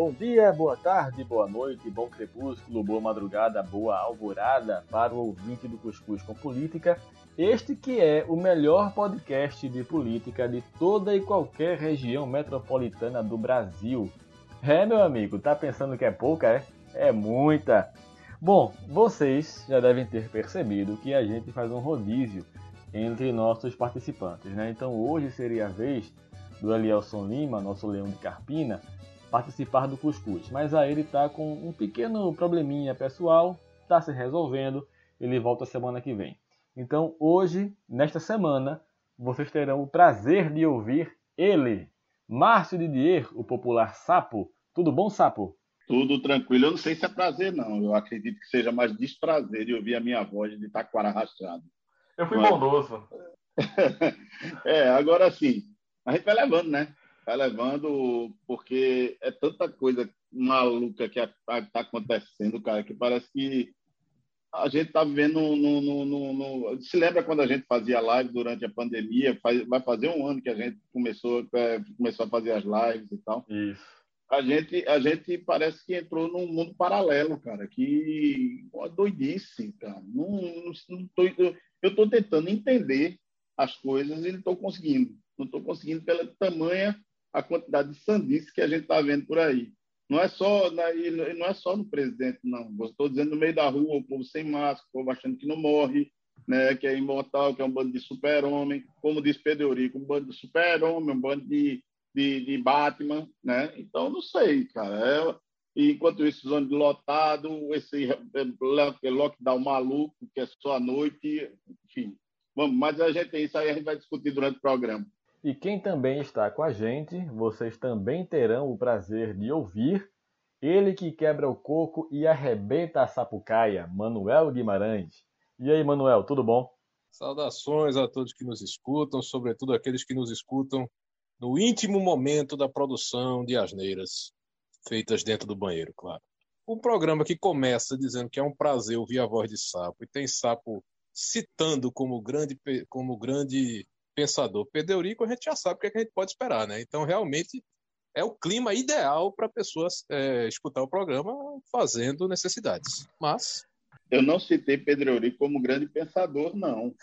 Bom dia, boa tarde, boa noite, bom crepúsculo, boa madrugada, boa alvorada para o ouvinte do Cuscuz com Política. Este que é o melhor podcast de política de toda e qualquer região metropolitana do Brasil. É, meu amigo, tá pensando que é pouca, é? É muita. Bom, vocês já devem ter percebido que a gente faz um rodízio entre nossos participantes, né? Então hoje seria a vez do Elielson Lima, nosso leão de Carpina, participar do Cuscuz. Mas aí ele está com um pequeno probleminha pessoal, está se resolvendo, ele volta semana que vem. Então hoje, nesta semana, vocês terão o prazer de ouvir ele, Márcio Didier, o popular Sapo. Tudo bom, Sapo? Tudo tranquilo. Eu não sei se é prazer, não. Eu acredito que seja mais desprazer de ouvir a minha voz de taquara rachado. Eu fui Mas... bondoso. é, agora sim. A gente vai levando, né? Vai levando, porque é tanta coisa maluca que está acontecendo, cara, que parece que a gente está vivendo no, no, no, no, Se lembra quando a gente fazia live durante a pandemia? Faz, vai fazer um ano que a gente começou, é, começou a fazer as lives e tal. Isso. A gente, a gente parece que entrou num mundo paralelo, cara, que uma doidice, cara. Não, não, tô, eu estou tentando entender as coisas e não estou conseguindo. Não estou conseguindo pela tamanha a quantidade de sandice que a gente está vendo por aí. Não é só não é só no presidente, não. Estou dizendo no meio da rua, o povo sem máscara, o povo achando que não morre, né, que é imortal, que é um bando de super-homem, como diz Pedro Eurico, um bando de super-homem, um bando de, de, de, Batman, né? Então, não sei, cara. É, enquanto isso, zona de lotado, esse lockdown maluco, que é só à noite, enfim. Vamos, mas a gente, isso aí a gente vai discutir durante o programa. E quem também está com a gente, vocês também terão o prazer de ouvir ele que quebra o coco e arrebenta a sapucaia, Manuel Guimarães. E aí, Manuel, tudo bom? Saudações a todos que nos escutam, sobretudo aqueles que nos escutam no íntimo momento da produção de asneiras, feitas dentro do banheiro, claro. Um programa que começa dizendo que é um prazer ouvir a voz de sapo, e tem sapo citando como grande, como grande pensador Pedro a gente já sabe o que, é que a gente pode esperar, né? Então, realmente, é o clima ideal para a pessoa é, escutar o programa fazendo necessidades. Mas. Eu não citei Pedro Eurico como grande pensador, não.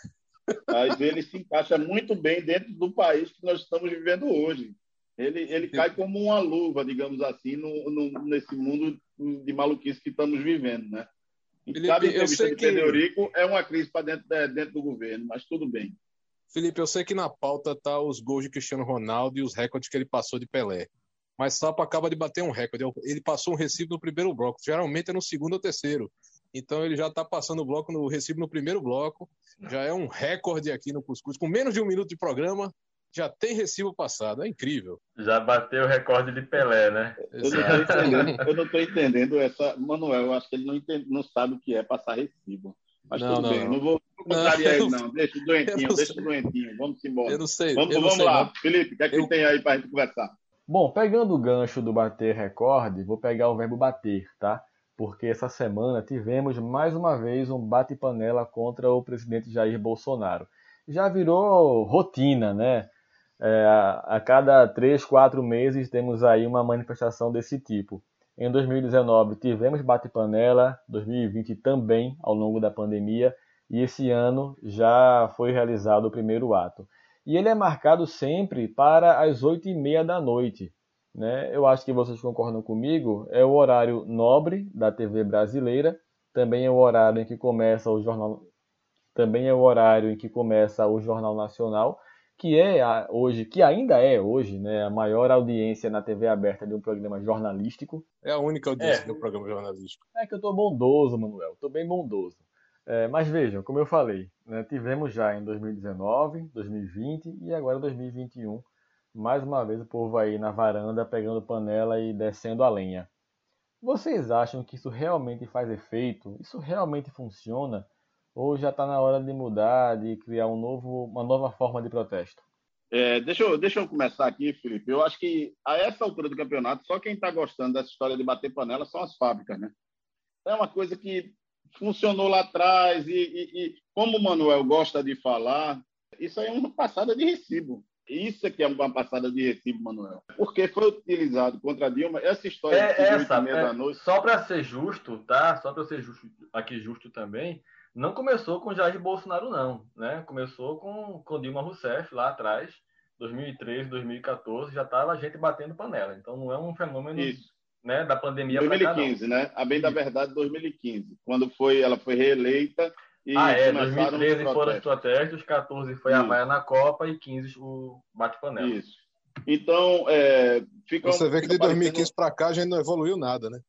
Mas ele se encaixa muito bem dentro do país que nós estamos vivendo hoje. Ele, ele cai como uma luva, digamos assim, no, no, nesse mundo de maluquice que estamos vivendo, né? Felipe, Cada entrevista de Pedro Eurico é uma crise para dentro, é, dentro do governo, mas tudo bem. Felipe, eu sei que na pauta tá os gols de Cristiano Ronaldo e os recordes que ele passou de Pelé. Mas Sapo acaba de bater um recorde. Ele passou um recibo no primeiro bloco. Geralmente é no segundo ou terceiro. Então ele já está passando o bloco no recibo no primeiro bloco. Já é um recorde aqui no Cuscuz. Com menos de um minuto de programa, já tem recibo passado. É incrível. Já bateu o recorde de Pelé, né? Eu não estou entendendo, entendendo, essa. Manuel, eu acho que ele não, entende, não sabe o que é passar recibo. Mas não, tudo não, bem, não, não vou contrariar ele, não. Deixa o doentinho, deixa o doentinho. Vamos embora. Eu não sei. Vamos, vamos sei, lá. Não. Felipe, o que é que eu... tem aí para a gente conversar? Bom, pegando o gancho do bater recorde, vou pegar o verbo bater, tá? Porque essa semana tivemos mais uma vez um bate-panela contra o presidente Jair Bolsonaro. Já virou rotina, né? É, a cada três, quatro meses temos aí uma manifestação desse tipo. Em 2019 tivemos bate-panela, 2020 também ao longo da pandemia, e esse ano já foi realizado o primeiro ato. E ele é marcado sempre para as oito e meia da noite. Né? Eu acho que vocês concordam comigo, é o horário nobre da TV brasileira, também é o horário em que começa o jornal, também é o horário em que começa o Jornal Nacional que é hoje, que ainda é hoje, né, a maior audiência na TV aberta de um programa jornalístico. É a única audiência é. do programa jornalístico. É que eu estou bondoso, Manuel, estou bem bondoso. É, mas vejam, como eu falei, né, tivemos já em 2019, 2020 e agora 2021, mais uma vez o povo aí na varanda pegando panela e descendo a lenha. Vocês acham que isso realmente faz efeito? Isso realmente funciona? Ou já está na hora de mudar, de criar um novo, uma nova forma de protesto? É, deixa, eu, deixa eu começar aqui, Felipe. Eu acho que a essa altura do campeonato, só quem está gostando dessa história de bater panela são as fábricas, né? É uma coisa que funcionou lá atrás, e, e, e, como o Manuel gosta de falar, isso aí é uma passada de recibo. Isso é que é uma passada de recibo, Manuel. Porque foi utilizado contra Dilma essa história é, de essa, é, da noite. Só para ser justo, tá? Só para ser justo aqui justo também, não começou com Jair Bolsonaro, não. Né? Começou com, com Dilma Rousseff lá atrás, 2013, 2014, já estava a gente batendo panela. Então não é um fenômeno Isso. Né, da pandemia 2015, cá, né? A bem da verdade, 2015, quando foi, ela foi reeleita e ah, é, 2013 os foram os protestos, 14 foi Isso. a vaia na Copa e 15 o bate-panela. Isso. Então, é, fica Você vê que de 2015 para cá a gente não evoluiu nada, né?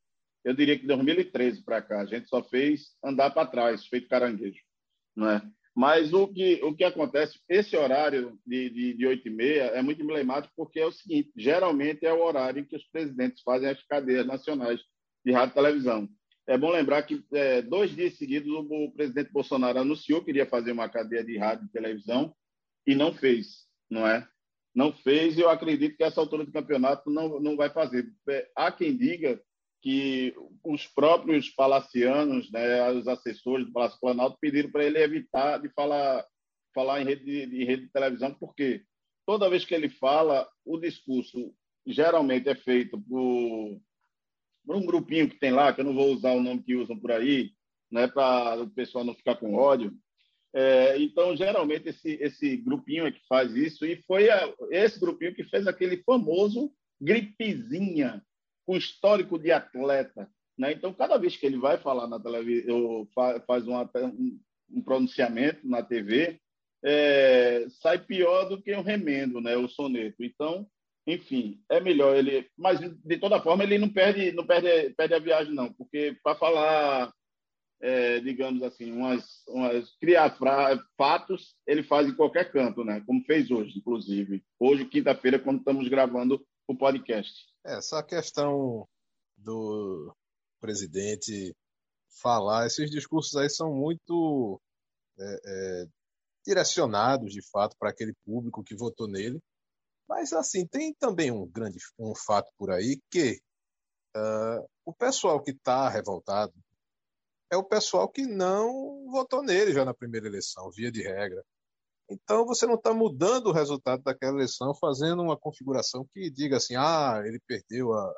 Eu diria que de 2013 para cá a gente só fez andar para trás, feito caranguejo, não é? Mas o que, o que acontece, esse horário de, de, de 8 e meia é muito emblemático porque é o seguinte, geralmente é o horário em que os presidentes fazem as cadeias nacionais de rádio e televisão. É bom lembrar que é, dois dias seguidos o presidente Bolsonaro anunciou que iria fazer uma cadeia de rádio e televisão e não fez, não é? Não fez e eu acredito que essa altura do campeonato não, não vai fazer. É, há quem diga que os próprios palacianos, né, os assessores do Palácio Planalto, pediram para ele evitar de falar, falar em rede de, de rede de televisão, porque toda vez que ele fala, o discurso geralmente é feito por, por, um grupinho que tem lá, que eu não vou usar o nome que usam por aí, né, para o pessoal não ficar com ódio. É, então, geralmente, esse, esse grupinho é que faz isso, e foi a, esse grupinho que fez aquele famoso gripezinha com histórico de atleta. Né? Então, cada vez que ele vai falar na televisão, faz um, um pronunciamento na TV, é, sai pior do que o remendo, né? o soneto. Então, enfim, é melhor ele. Mas, de toda forma, ele não perde, não perde, perde a viagem, não, porque para falar, é, digamos assim, umas, umas criar fatos, ele faz em qualquer canto, né? como fez hoje, inclusive. Hoje, quinta-feira, quando estamos gravando o podcast. Essa questão do presidente falar, esses discursos aí são muito é, é, direcionados, de fato, para aquele público que votou nele. Mas, assim, tem também um grande um fato por aí que uh, o pessoal que está revoltado é o pessoal que não votou nele já na primeira eleição, via de regra. Então você não está mudando o resultado daquela eleição, fazendo uma configuração que diga assim, ah, ele perdeu a,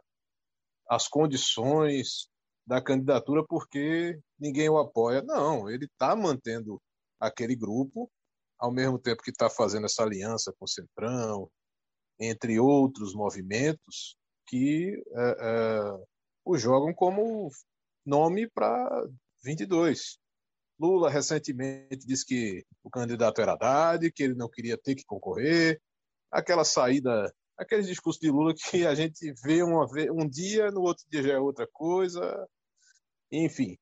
as condições da candidatura porque ninguém o apoia. Não, ele está mantendo aquele grupo, ao mesmo tempo que está fazendo essa aliança com o Centrão, entre outros movimentos que é, é, o jogam como nome para 22. Lula recentemente disse que o candidato era Haddad, que ele não queria ter que concorrer. Aquela saída, aquele discurso de Lula que a gente vê uma, um dia, no outro dia já é outra coisa. Enfim,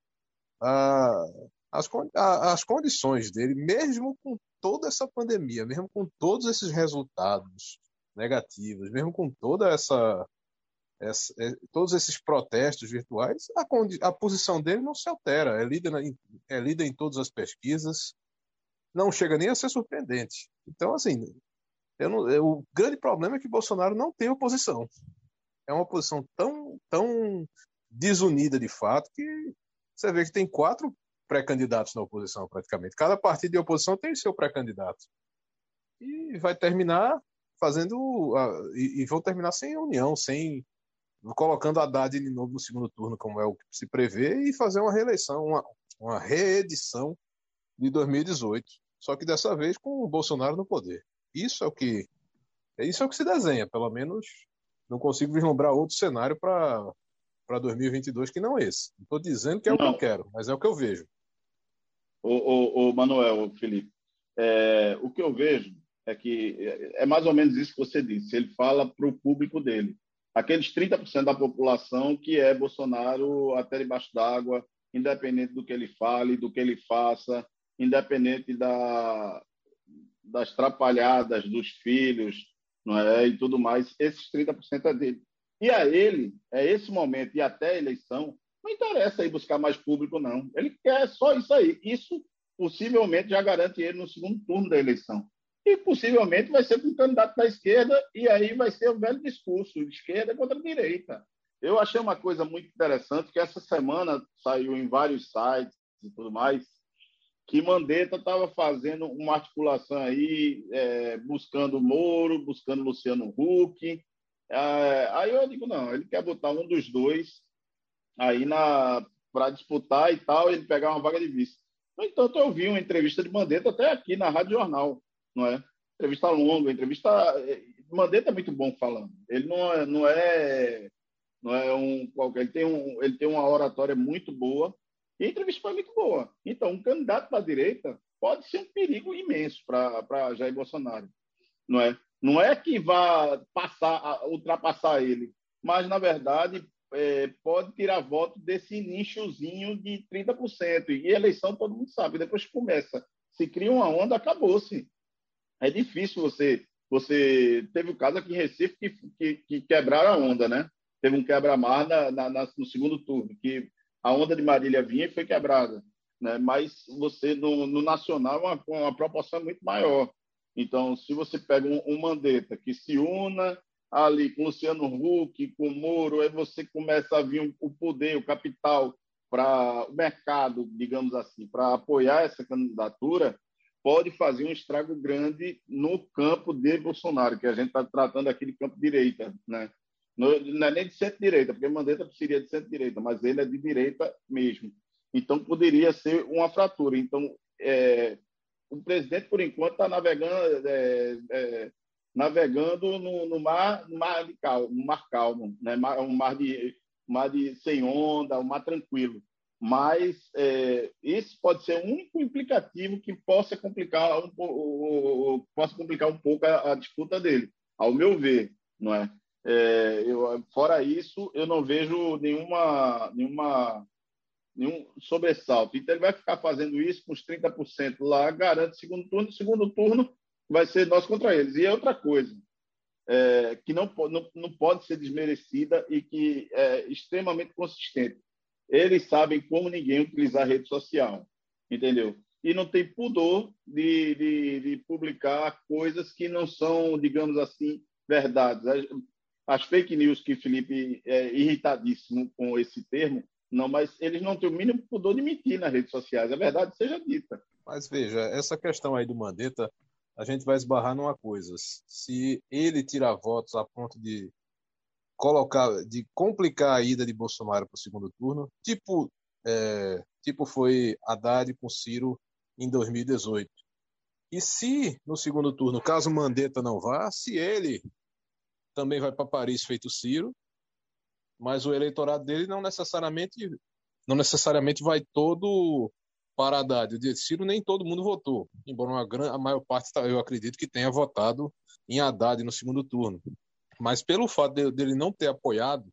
as, as condições dele, mesmo com toda essa pandemia, mesmo com todos esses resultados negativos, mesmo com toda essa essa, é, todos esses protestos virtuais, a, a, posição dele não se altera. É líder, na, é líder em todas as pesquisas, não chega nem a ser surpreendente. Então, assim, não, eu, o grande problema é que Bolsonaro não tem oposição. É uma oposição tão, tão desunida de fato que você vê que tem quatro pré-candidatos na oposição, praticamente. Cada partido de oposição tem seu pré-candidato. E vai terminar fazendo. Uh, e, e vão terminar sem união, sem colocando a Haddad de novo no segundo turno, como é o que se prevê, e fazer uma reeleição, uma, uma reedição de 2018. Só que dessa vez com o Bolsonaro no poder. Isso é o que isso é o que se desenha, pelo menos não consigo vislumbrar outro cenário para para 2022 que não esse. Não estou dizendo que é não. o que eu quero, mas é o que eu vejo. O, o, o Manuel, o Felipe, é, o que eu vejo é que é mais ou menos isso que você disse. Ele fala para o público dele aqueles 30% da população que é Bolsonaro até debaixo d'água, independente do que ele fale, do que ele faça, independente da, das trapalhadas dos filhos não é? e tudo mais, esses 30% é dele. E a ele, é esse momento e até a eleição, não interessa ir buscar mais público, não. Ele quer só isso aí. Isso possivelmente já garante ele no segundo turno da eleição e possivelmente vai ser com um candidato da esquerda, e aí vai ser o velho discurso, esquerda contra direita. Eu achei uma coisa muito interessante, que essa semana saiu em vários sites, e tudo mais, que Mandetta estava fazendo uma articulação aí, é, buscando Moro, buscando Luciano Huck. É, aí eu digo, não, ele quer botar um dos dois aí na para disputar e tal, ele pegar uma vaga de vice. No entanto, eu vi uma entrevista de Mandetta até aqui na Rádio Jornal, não é? Entrevista longa, entrevista. É, Mandetta é muito bom falando. Ele não é, não é, não é um qualquer. Ele tem, um, ele tem uma oratória muito boa e a entrevista foi muito boa. Então, um candidato para a direita pode ser um perigo imenso para Jair Bolsonaro, não é? Não é que vá passar, ultrapassar ele, mas na verdade é, pode tirar voto desse nichozinho de 30%. E eleição todo mundo sabe, depois começa, se cria uma onda, acabou-se. É difícil você. Você teve o caso aqui em Recife que, que, que quebraram a onda, né? Teve um quebra-mar na, na, na, no segundo turno, que a onda de Marília vinha e foi quebrada. Né? Mas você, no, no nacional, uma, uma proporção muito maior. Então, se você pega um, um Mandetta que se una ali com Luciano Huck, com Moro, aí você começa a vir o poder, o capital para o mercado, digamos assim, para apoiar essa candidatura, pode fazer um estrago grande no campo de Bolsonaro, que a gente está tratando aqui de campo direita, né? Não é nem de centro-direita, porque Mandetta seria de centro-direita, mas ele é de direita mesmo. Então, poderia ser uma fratura. Então, é, o presidente, por enquanto, está navegando, é, é, navegando no, no, mar, no mar calmo, mar calmo, né? um mar de, mar de sem onda, um mar tranquilo. Mas é, esse pode ser o único implicativo que possa complicar um, possa complicar um pouco a, a, disputa dele, ao meu ver, não é? é eu, fora isso, eu não vejo nenhuma, nenhuma nenhum sobressalto. Então, ele vai ficar fazendo isso com os 30% lá, garante segundo turno. Segundo turno, vai ser nós contra eles. E é outra coisa é, que não, não, não pode ser desmerecida e que é extremamente consistente. Eles sabem como ninguém utilizar rede social, entendeu? E não tem pudor de, de, de publicar coisas que não são, digamos assim, verdades. As, as fake news que Felipe é irritadíssimo com esse termo, não, mas eles não têm o mínimo pudor de mentir nas redes sociais. A verdade seja dita. Mas veja, essa questão aí do Mandetta a gente vai esbarrar numa coisa. Se ele tirar votos a ponto de colocar, de complicar a ida de Bolsonaro para o segundo turno, tipo, é, tipo foi Haddad com Ciro em 2018. E se no segundo turno, caso Mandetta não vá, se ele também vai para Paris feito Ciro, mas o eleitorado dele não necessariamente não necessariamente vai todo para Haddad. De Ciro nem todo mundo votou, embora uma grande, a maior parte, tá, eu acredito que tenha votado em Haddad no segundo turno. Mas pelo fato dele, não ter apoiado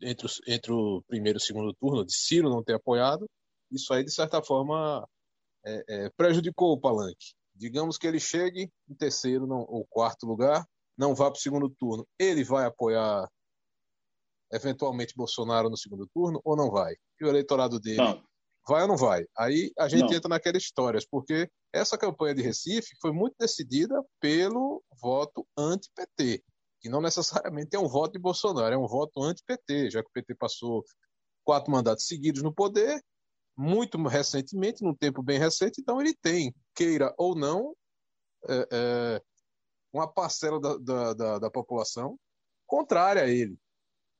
entre, os, entre o primeiro e o segundo turno, de Ciro não ter apoiado, isso aí, de certa forma, é, é, prejudicou o palanque. Digamos que ele chegue em terceiro não, ou quarto lugar, não vá para o segundo turno. Ele vai apoiar eventualmente Bolsonaro no segundo turno ou não vai? E o eleitorado dele não. Vai ou não vai? Aí a gente não. entra naquelas histórias, porque essa campanha de Recife foi muito decidida pelo voto anti-PT, que não necessariamente é um voto de Bolsonaro, é um voto anti-PT, já que o PT passou quatro mandatos seguidos no poder, muito recentemente, num tempo bem recente, então ele tem, queira ou não, é, é, uma parcela da, da, da, da população contrária a ele,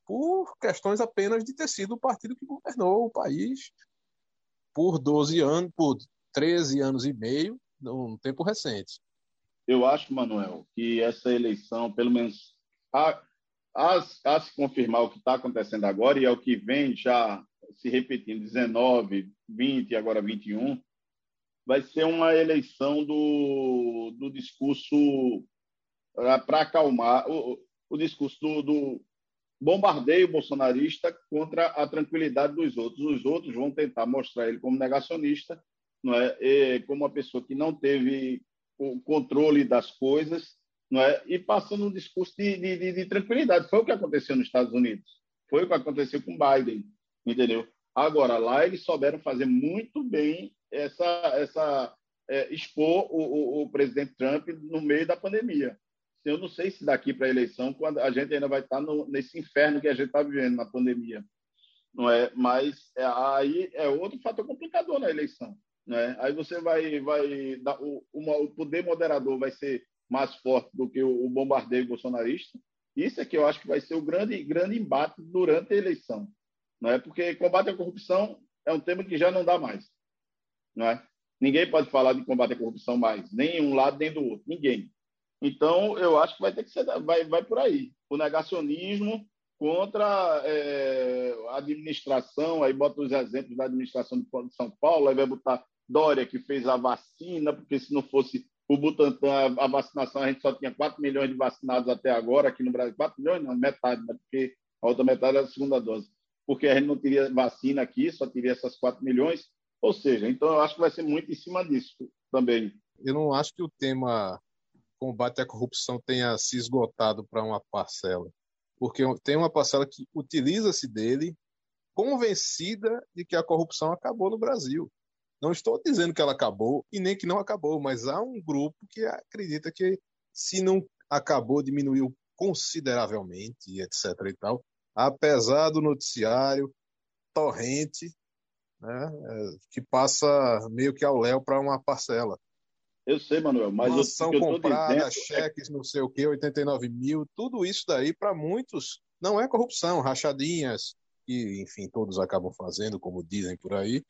por questões apenas de ter sido o partido que governou o país por 12 anos, por 13 anos e meio, num tempo recente. Eu acho, Manuel, que essa eleição, pelo menos, a, a, a se confirmar o que está acontecendo agora e é o que vem já se repetindo, 19, 20 e agora 21, vai ser uma eleição do, do discurso para acalmar o, o discurso do, do, bombardeio bolsonarista contra a tranquilidade dos outros. Os outros vão tentar mostrar ele como negacionista, não é? E como uma pessoa que não teve o controle das coisas, não é? E passando um discurso de, de, de, tranquilidade. Foi o que aconteceu nos Estados Unidos. Foi o que aconteceu com Biden, entendeu? Agora lá eles souberam fazer muito bem essa essa é, expor o, o, o presidente Trump no meio da pandemia eu não sei se daqui para a eleição, quando a gente ainda vai estar no, nesse inferno que a gente está vivendo na pandemia. não é? Mas é, aí é outro fator complicador na eleição, né? Aí você vai, vai dar o, uma, o poder moderador vai ser mais forte do que o, o bombardeio bolsonarista. Isso é que eu acho que vai ser o grande, grande embate durante a eleição, não é? Porque combate à corrupção é um tema que já não dá mais, não é? Ninguém pode falar de combate à corrupção mais, nem um lado nem do outro, ninguém. Então, eu acho que vai ter que ser, vai, vai por aí. O negacionismo contra é, a administração, aí bota os exemplos da administração de São Paulo, aí vai botar Dória, que fez a vacina, porque se não fosse o Butantan, a, vacinação, a gente só tinha 4 milhões de vacinados até agora aqui no Brasil. 4 milhões, não, metade, né? porque a outra metade era a segunda dose. Porque a gente não teria vacina aqui, só teria essas 4 milhões. Ou seja, então eu acho que vai ser muito em cima disso também. Eu não acho que o tema combate à corrupção tenha se esgotado para uma parcela porque tem uma parcela que utiliza-se dele convencida de que a corrupção acabou no Brasil. Não estou dizendo que ela acabou e nem que não acabou, mas há um grupo que acredita que se não acabou, diminuiu consideravelmente, etc. e tal, apesar do noticiário torrente, né, é, que passa meio que ao léu para uma parcela. Eu sei, Manuel, mas Mansão eu, comprada, dizendo... cheques, não sei o quê, 89 mil, tudo isso daí, para muitos, não é corrupção, rachadinhas, que, enfim, todos acabam fazendo, como dizem por aí.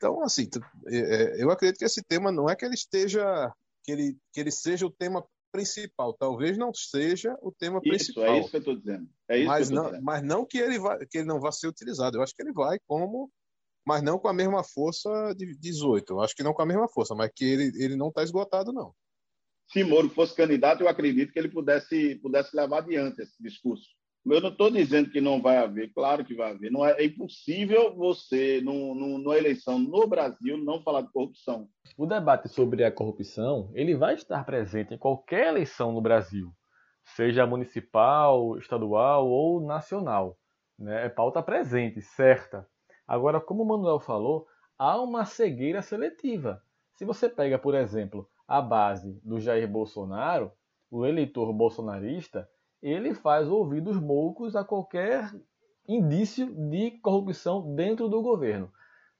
Então, assim, é, é, eu acredito que esse tema não é que ele esteja, que ele, que ele seja o tema principal. Talvez não seja o tema isso, principal. É isso que eu estou dizendo. É isso mas, não, dizendo. mas não que ele, vai, que ele não vá ser utilizado. Eu acho que ele vai como mas não com a mesma força de 18. Eu acho que não com a mesma força, mas que ele, ele não está esgotado, não. Se Moro fosse candidato, eu acredito que ele pudesse, pudesse levar adiante esse discurso. Eu não estou dizendo que não vai haver, claro que vai haver. Não é, é impossível você, no, no, numa eleição no Brasil, não falar de corrupção. O debate sobre a corrupção ele vai estar presente em qualquer eleição no Brasil, seja municipal, estadual ou nacional. Né? É pauta presente, certa. Agora, como o Manuel falou, há uma cegueira seletiva. Se você pega, por exemplo, a base do Jair Bolsonaro, o eleitor bolsonarista, ele faz ouvidos moucos a qualquer indício de corrupção dentro do governo.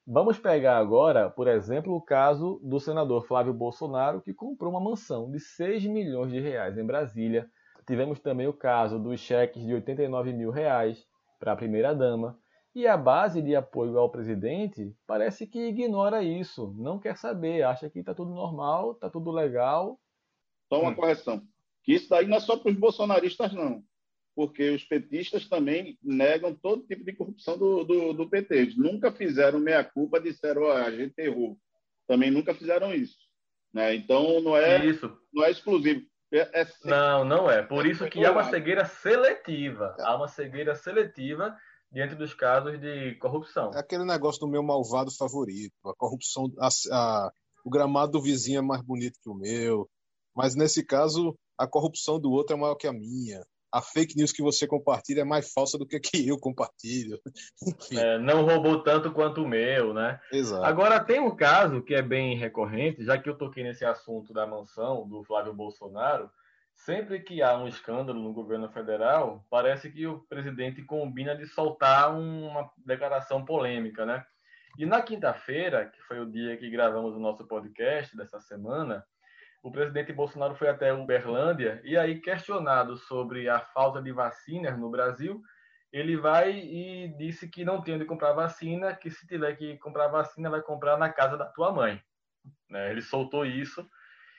Vamos pegar agora, por exemplo, o caso do senador Flávio Bolsonaro, que comprou uma mansão de 6 milhões de reais em Brasília. Tivemos também o caso dos cheques de 89 mil reais para a primeira-dama. E a base de apoio ao presidente parece que ignora isso, não quer saber, acha que está tudo normal, está tudo legal. Só uma hum. correção. Que isso daí não é só para os bolsonaristas, não. Porque os petistas também negam todo tipo de corrupção do, do, do PT. Eles nunca fizeram meia-culpa, disseram, oh, a gente errou. Também nunca fizeram isso. Né? Então, não é, isso. não é exclusivo. É, é não, não é. Por isso que há uma cegueira seletiva. Há uma cegueira seletiva diante dos casos de corrupção. É aquele negócio do meu malvado favorito, a corrupção, a, a, o gramado do vizinho é mais bonito que o meu, mas nesse caso a corrupção do outro é maior que a minha. A fake news que você compartilha é mais falsa do que a que eu compartilho. É, não roubou tanto quanto o meu, né? Exato. Agora, tem um caso que é bem recorrente, já que eu toquei nesse assunto da mansão do Flávio Bolsonaro, Sempre que há um escândalo no governo federal, parece que o presidente combina de soltar uma declaração polêmica, né? E na quinta-feira, que foi o dia que gravamos o nosso podcast dessa semana, o presidente Bolsonaro foi até Uberlândia e aí questionado sobre a falta de vacinas no Brasil, ele vai e disse que não tem onde comprar vacina, que se tiver que comprar vacina vai comprar na casa da tua mãe. Né? Ele soltou isso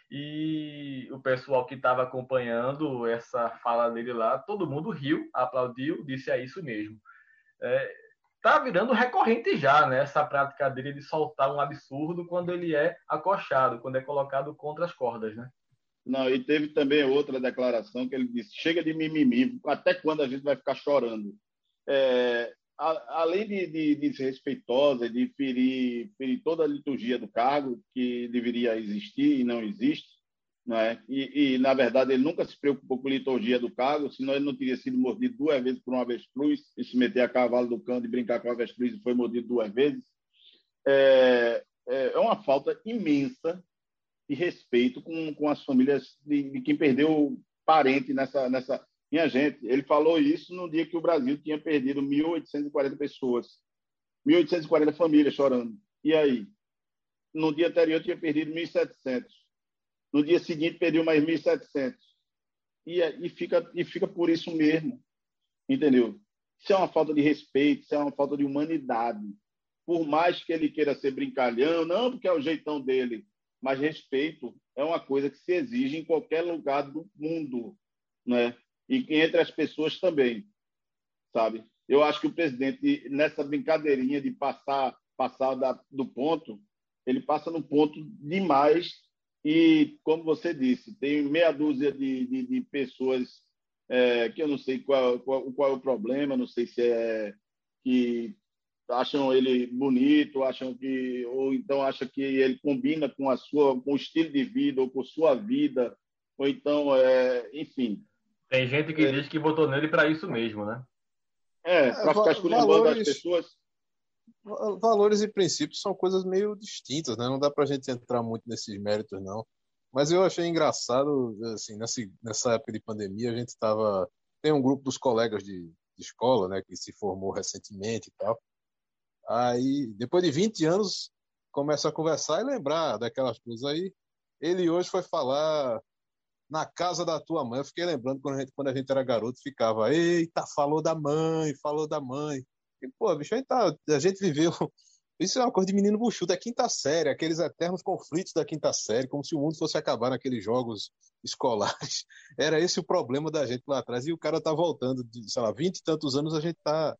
e o pessoal que estava acompanhando essa fala dele lá, todo mundo riu, aplaudiu, disse é isso mesmo. É, tá virando recorrente já, né? Essa prática dele de soltar um absurdo quando ele é acochado, quando é colocado contra as cordas, né? Não, e teve também outra declaração que ele disse: chega de mimimi, até quando a gente vai ficar chorando? É, a, além de, de, de ser respeitosa, de ferir, ferir toda a liturgia do cargo que deveria existir e não existe, não é? E, e, na verdade, ele nunca se preocupou com a liturgia do cargo, senão ele não teria sido mordido duas vezes por um avestruz e se meter a cavalo do cão e brincar com o avestruz e foi mordido duas vezes. É, é, é uma falta imensa de respeito com, com as famílias de, de quem perdeu parente nessa, nessa, Minha gente, ele falou isso no dia que o Brasil tinha perdido 1.840 pessoas, 1.840 famílias chorando. E aí? No dia anterior tinha perdido 1.700. No dia seguinte perdeu mais 1.700. E, e, fica, e fica por isso mesmo. Entendeu? Isso é uma falta de respeito, isso é uma falta de humanidade. Por mais que ele queira ser brincalhão, não porque é o jeitão dele, mas respeito é uma coisa que se exige em qualquer lugar do mundo, né? E entre as pessoas também, sabe? Eu acho que o presidente nessa brincadeirinha de passar passar da, do ponto, ele passa no ponto demais e, como você disse, tem meia dúzia de, de, de pessoas é, que eu não sei qual, qual, qual, é o problema, não sei se é que acham ele bonito, acham que ou então acham que ele combina com a sua com o estilo de vida ou com sua vida, ou então é, enfim. Tem gente que é, diz que votou nele para isso mesmo, né? É, é para ficar esculhambando as pessoas. Valores e princípios são coisas meio distintas, né? Não dá para a gente entrar muito nesses méritos, não. Mas eu achei engraçado, assim, nessa, nessa época de pandemia, a gente estava. Tem um grupo dos colegas de, de escola, né, que se formou recentemente e tal. Aí, depois de 20 anos, começa a conversar e lembrar daquelas coisas. Aí, ele hoje foi falar na casa da tua mãe. Eu fiquei lembrando quando a gente, quando a gente era garoto, ficava, eita, falou da mãe, falou da mãe. E, pô, bicho, aí tá, a gente viveu isso é uma coisa de menino buchudo, da quinta série, aqueles eternos conflitos da quinta série, como se o mundo fosse acabar naqueles jogos escolares. Era esse o problema da gente lá atrás. E o cara tá voltando de, sei lá, vinte e tantos anos, a gente tá.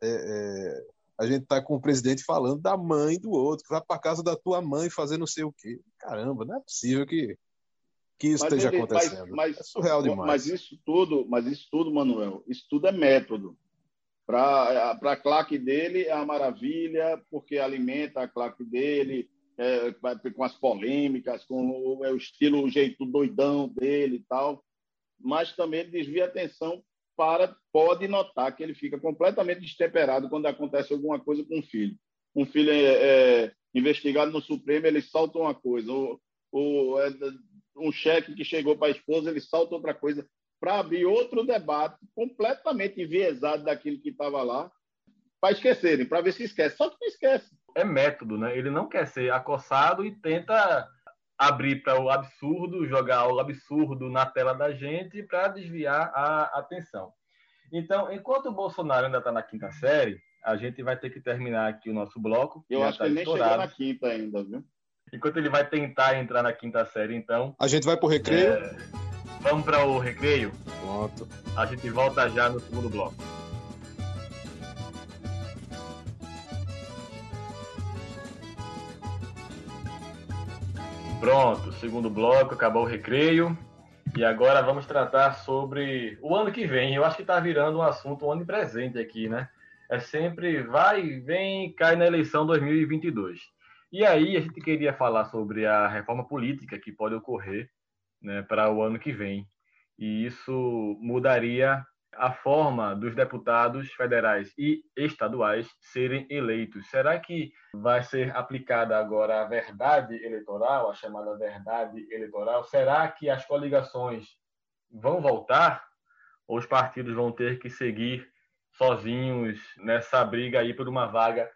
É, é, a gente tá com o presidente falando da mãe do outro, que vai pra casa da tua mãe fazer não sei o quê. Caramba, não é possível que, que isso mas esteja acontecendo. Mas, mas, é surreal demais. Mas isso tudo, mas isso tudo, Manuel, isso tudo é método. Para a claque dele é uma maravilha, porque alimenta a claque dele é, com as polêmicas, com o, é o estilo, o jeito doidão dele e tal. Mas também ele desvia atenção para. Pode notar que ele fica completamente destemperado quando acontece alguma coisa com o filho. Um filho é, é investigado no Supremo, ele salta uma coisa. O, o, é, um cheque que chegou para a esposa, ele salta outra coisa para abrir outro debate completamente enviesado daquilo que estava lá, para esquecerem, para ver se esquece. Só que não esquece. É método, né? Ele não quer ser acossado e tenta abrir para o absurdo, jogar o absurdo na tela da gente para desviar a atenção. Então, enquanto o Bolsonaro ainda está na quinta série, a gente vai ter que terminar aqui o nosso bloco. Eu acho tá que ele estourado. nem chegou na quinta ainda, viu? Enquanto ele vai tentar entrar na quinta série, então. A gente vai pro recreio? É... Vamos para o recreio? Pronto. A gente volta já no segundo bloco. Pronto, segundo bloco, acabou o recreio. E agora vamos tratar sobre o ano que vem. Eu acho que está virando um assunto onipresente aqui, né? É sempre vai, vem, cai na eleição 2022. E aí a gente queria falar sobre a reforma política que pode ocorrer né, para o ano que vem. E isso mudaria a forma dos deputados federais e estaduais serem eleitos. Será que vai ser aplicada agora a verdade eleitoral, a chamada verdade eleitoral? Será que as coligações vão voltar ou os partidos vão ter que seguir sozinhos nessa briga aí por uma vaga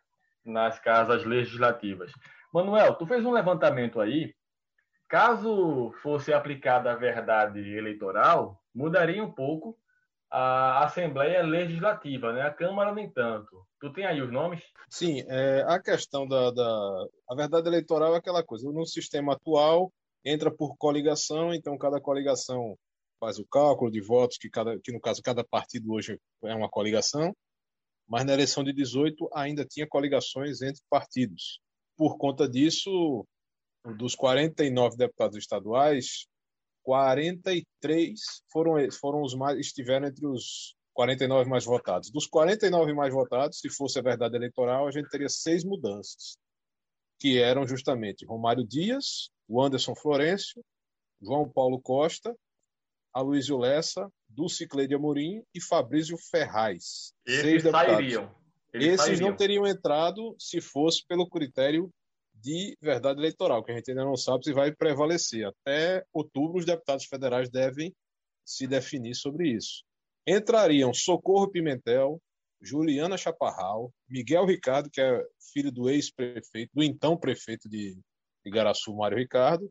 nas casas legislativas? Manuel, tu fez um levantamento aí Caso fosse aplicada a verdade eleitoral, mudaria um pouco a Assembleia Legislativa, né? A Câmara nem tanto. Tu tem aí os nomes? Sim, é, a questão da, da a verdade eleitoral é aquela coisa. No sistema atual entra por coligação, então cada coligação faz o cálculo de votos que cada, que no caso cada partido hoje é uma coligação, mas na eleição de 18 ainda tinha coligações entre partidos. Por conta disso, dos 49 deputados estaduais, 43 foram, foram os mais, estiveram entre os 49 mais votados. Dos 49 mais votados, se fosse a verdade eleitoral, a gente teria seis mudanças, que eram justamente Romário Dias, o Anderson Florencio, João Paulo Costa, Aloysio Lessa, Dulce Cleide Amorim e Fabrício Ferraz. Esses seis deputados. Sairiam. Eles Esses sairiam. não teriam entrado se fosse pelo critério de verdade eleitoral, que a gente ainda não sabe se vai prevalecer. Até outubro, os deputados federais devem se definir sobre isso. Entrariam Socorro Pimentel, Juliana Chaparral, Miguel Ricardo, que é filho do ex-prefeito, do então prefeito de Igaraçu, Mário Ricardo,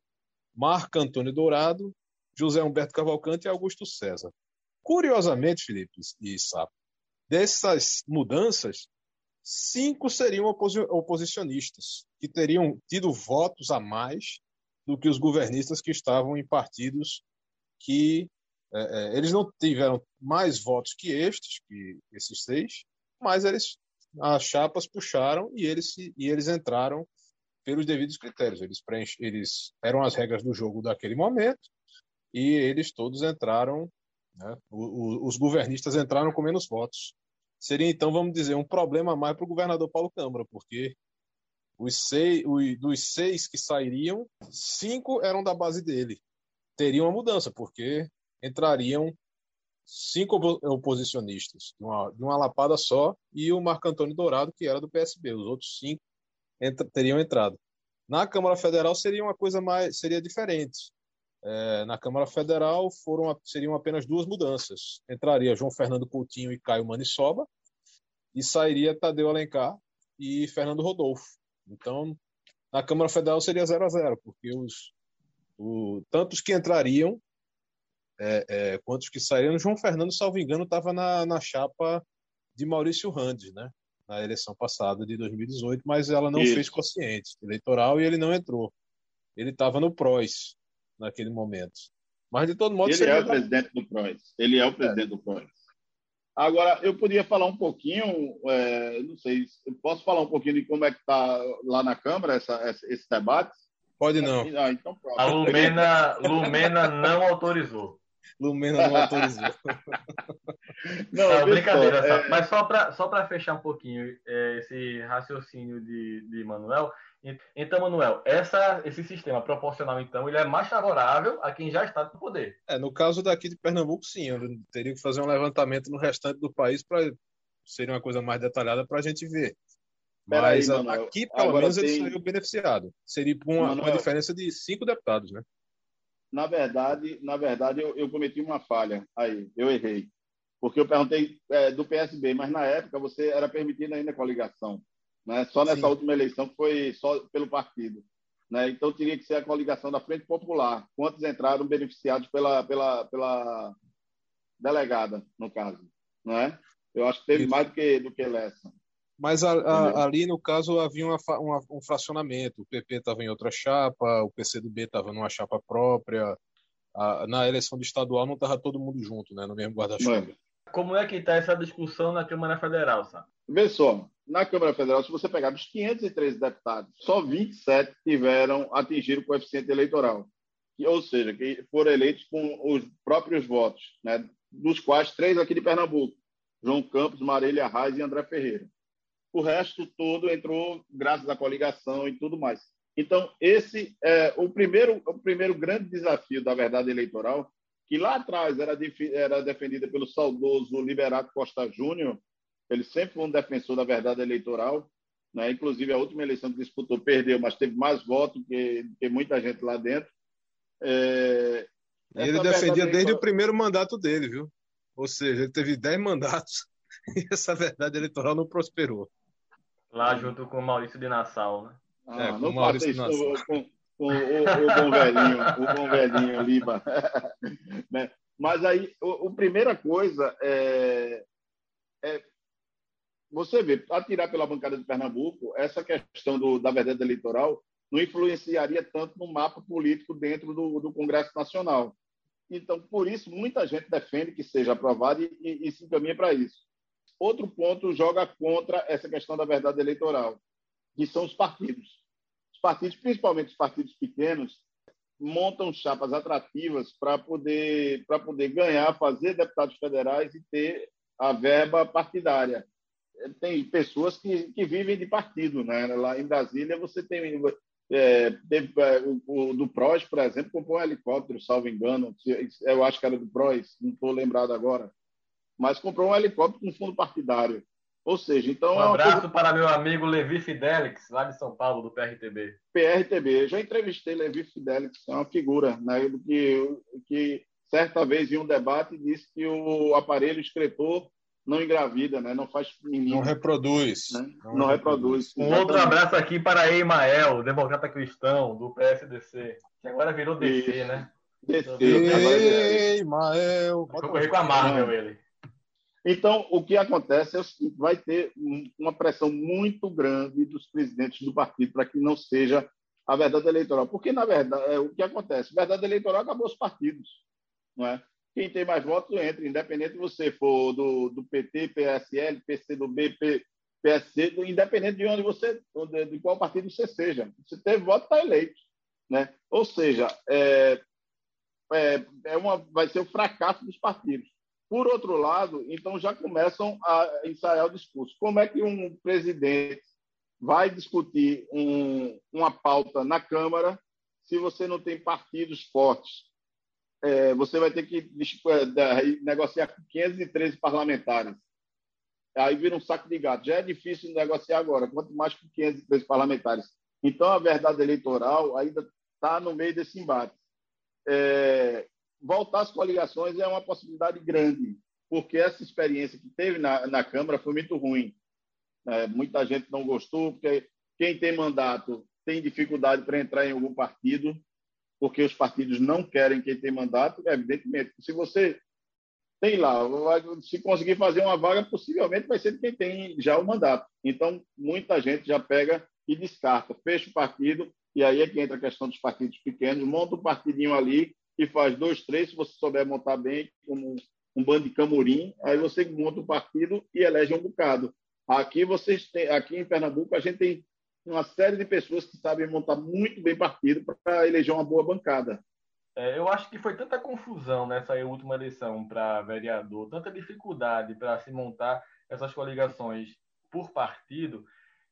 Marco Antônio Dourado, José Humberto Cavalcante e Augusto César. Curiosamente, Felipe e Sapo, dessas mudanças, cinco seriam oposi oposicionistas, que teriam tido votos a mais do que os governistas que estavam em partidos que é, é, eles não tiveram mais votos que estes, que esses seis, mas eles as chapas puxaram e eles e eles entraram pelos devidos critérios. Eles preenche, eles eram as regras do jogo daquele momento e eles todos entraram, né, os governistas entraram com menos votos. Seria então, vamos dizer, um problema a mais para o governador Paulo Câmara, porque os seis, os, dos seis que sairiam, cinco eram da base dele. Teria uma mudança, porque entrariam cinco oposicionistas, de uma, de uma lapada só, e o Marco Antônio Dourado, que era do PSB. Os outros cinco entra, teriam entrado. Na Câmara Federal seria uma coisa mais, seria diferente. É, na Câmara Federal foram seriam apenas duas mudanças. Entraria João Fernando Coutinho e Caio Manissoba, e sairia Tadeu Alencar e Fernando Rodolfo. Então, na Câmara Federal seria 0 a 0 porque os o, tantos que entrariam é, é, quantos que saíram. João Fernando, salvo engano, estava na, na chapa de Maurício Randes, né? Na eleição passada de 2018, mas ela não Isso. fez consciente eleitoral e ele não entrou. Ele estava no PROS naquele momento. Mas de todo modo. Ele é o presidente do PROS. Ele é o presidente é. do PROS. Agora, eu podia falar um pouquinho, é, não sei, posso falar um pouquinho de como é que está lá na Câmara essa, essa, esse debate? Pode não. Ah, então a Lumena, Lumena não autorizou. Lumena não autorizou. não, não brincadeira, é... mas só para só fechar um pouquinho é, esse raciocínio de, de Manuel. Então, Manuel, essa, esse sistema proporcional, então, ele é mais favorável a quem já está no poder. É, no caso daqui de Pernambuco, sim. Eu teria que fazer um levantamento no restante do país para ser uma coisa mais detalhada para a gente ver. Mas aí, aqui, pelo menos, tem... ele seria beneficiado. Seria uma, uma diferença de cinco deputados, né? na verdade, na verdade eu, eu, cometi uma falha aí, eu errei. Porque eu perguntei é, do PSB, mas na época você era permitido ainda coligação. Né? Só nessa Sim. última eleição foi só pelo partido. Né? Então teria que ser a coligação da Frente Popular. Quantos entraram beneficiados pela, pela, pela delegada, no caso? Não é? Eu acho que teve mais do que, do que essa. Mas a, a, ali, no caso, havia uma, uma, um fracionamento. O PP estava em outra chapa, o PCdoB estava numa chapa própria. A, na eleição de estadual não estava todo mundo junto, né, no mesmo guarda-chuva. Como é que está essa discussão na Câmara Federal, sabe? Vê só, na Câmara Federal, se você pegar dos 513 deputados, só 27 tiveram atingir o coeficiente eleitoral. Ou seja, que foram eleitos com os próprios votos, né, dos quais três aqui de Pernambuco. João Campos, Marília Reis e André Ferreira o resto todo entrou graças à coligação e tudo mais. Então, esse é o primeiro, o primeiro grande desafio da verdade eleitoral, que lá atrás era, era defendida pelo saudoso Liberato Costa Júnior, ele sempre foi um defensor da verdade eleitoral, né? inclusive a última eleição que disputou perdeu, mas teve mais votos que, que muita gente lá dentro. É... ele defendia desde o primeiro mandato dele, viu? Ou seja, ele teve dez mandatos e essa verdade eleitoral não prosperou. Lá junto com o Maurício de Nassau, né? Ah, é, não faça isso com, com, o, o, bom velhinho, o bom velhinho Liba. né? Mas aí, a primeira coisa é, é você vê, atirar pela bancada de Pernambuco, essa questão do, da verdade eleitoral não influenciaria tanto no mapa político dentro do, do Congresso Nacional. Então, por isso, muita gente defende que seja aprovado e, e, e se encaminha para isso. Outro ponto joga contra essa questão da verdade eleitoral, que são os partidos. Os partidos, principalmente os partidos pequenos, montam chapas atrativas para poder, para poder ganhar, fazer deputados federais e ter a verba partidária. Tem pessoas que, que vivem de partido. Né? Lá em Brasília, você tem. É, teve, é, o, o, do PROS, por exemplo, comprou um helicóptero, salvo engano. Eu acho que era do PROS, não estou lembrado agora mas comprou um helicóptero com fundo partidário. Ou seja, então. Um é abraço coisa... para meu amigo Levi Fidelix, lá de São Paulo, do PRTB. PRTB. Já entrevistei Levi Fidelix, é uma figura né, que, que certa vez em um debate disse que o aparelho excretor não engravida, né? não faz menino. Não reproduz. Né? Não, não, reproduz. Um outro abraço aqui para Emael, democrata cristão, do PSDC, que agora virou DC, Isso. né? DC. Emael. Concorrer com a Marvel, ele. Então, o que acontece é o vai ter uma pressão muito grande dos presidentes do partido para que não seja a verdade eleitoral. Porque, na verdade, é, o que acontece? A verdade eleitoral acabou os partidos. Não é? Quem tem mais votos entra, independente de você for do, do PT, PSL, PCdoB, P, PSC, independente de onde você, de qual partido você seja. Se teve voto, está eleito. Né? Ou seja, é, é, é uma, vai ser o fracasso dos partidos. Por outro lado, então já começam a ensaiar o discurso. Como é que um presidente vai discutir um, uma pauta na Câmara se você não tem partidos fortes? É, você vai ter que é, negociar com 513 parlamentares. Aí vira um saco de gato. Já é difícil negociar agora, quanto mais com 513 parlamentares. Então, a verdade eleitoral ainda está no meio desse embate. É, voltar às coligações é uma possibilidade grande, porque essa experiência que teve na, na Câmara foi muito ruim. É, muita gente não gostou, porque quem tem mandato tem dificuldade para entrar em algum partido, porque os partidos não querem quem tem mandato, evidentemente. Se você tem lá, se conseguir fazer uma vaga, possivelmente vai ser quem tem já o mandato. Então, muita gente já pega e descarta, fecha o partido, e aí é que entra a questão dos partidos pequenos, monta um partidinho ali e faz dois, três, se você souber montar bem, como um bando de camurim, aí você monta um partido e elege um bocado. Aqui vocês têm, aqui em Pernambuco a gente tem uma série de pessoas que sabem montar muito bem partido para eleger uma boa bancada. É, eu acho que foi tanta confusão nessa última eleição para vereador, tanta dificuldade para se montar essas coligações por partido,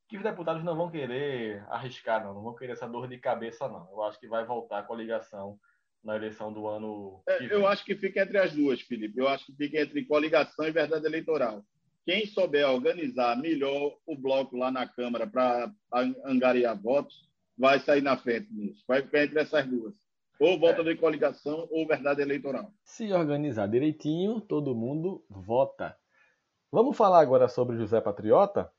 que os deputados não vão querer arriscar, não, não vão querer essa dor de cabeça, não. Eu acho que vai voltar a coligação na eleição do ano. É, eu acho que fica entre as duas, Felipe. Eu acho que fica entre coligação e verdade eleitoral. Quem souber organizar melhor o bloco lá na Câmara para angariar votos, vai sair na frente nisso. Vai ficar entre essas duas. Ou volta é. de coligação ou verdade eleitoral. Se organizar direitinho, todo mundo vota. Vamos falar agora sobre José Patriota,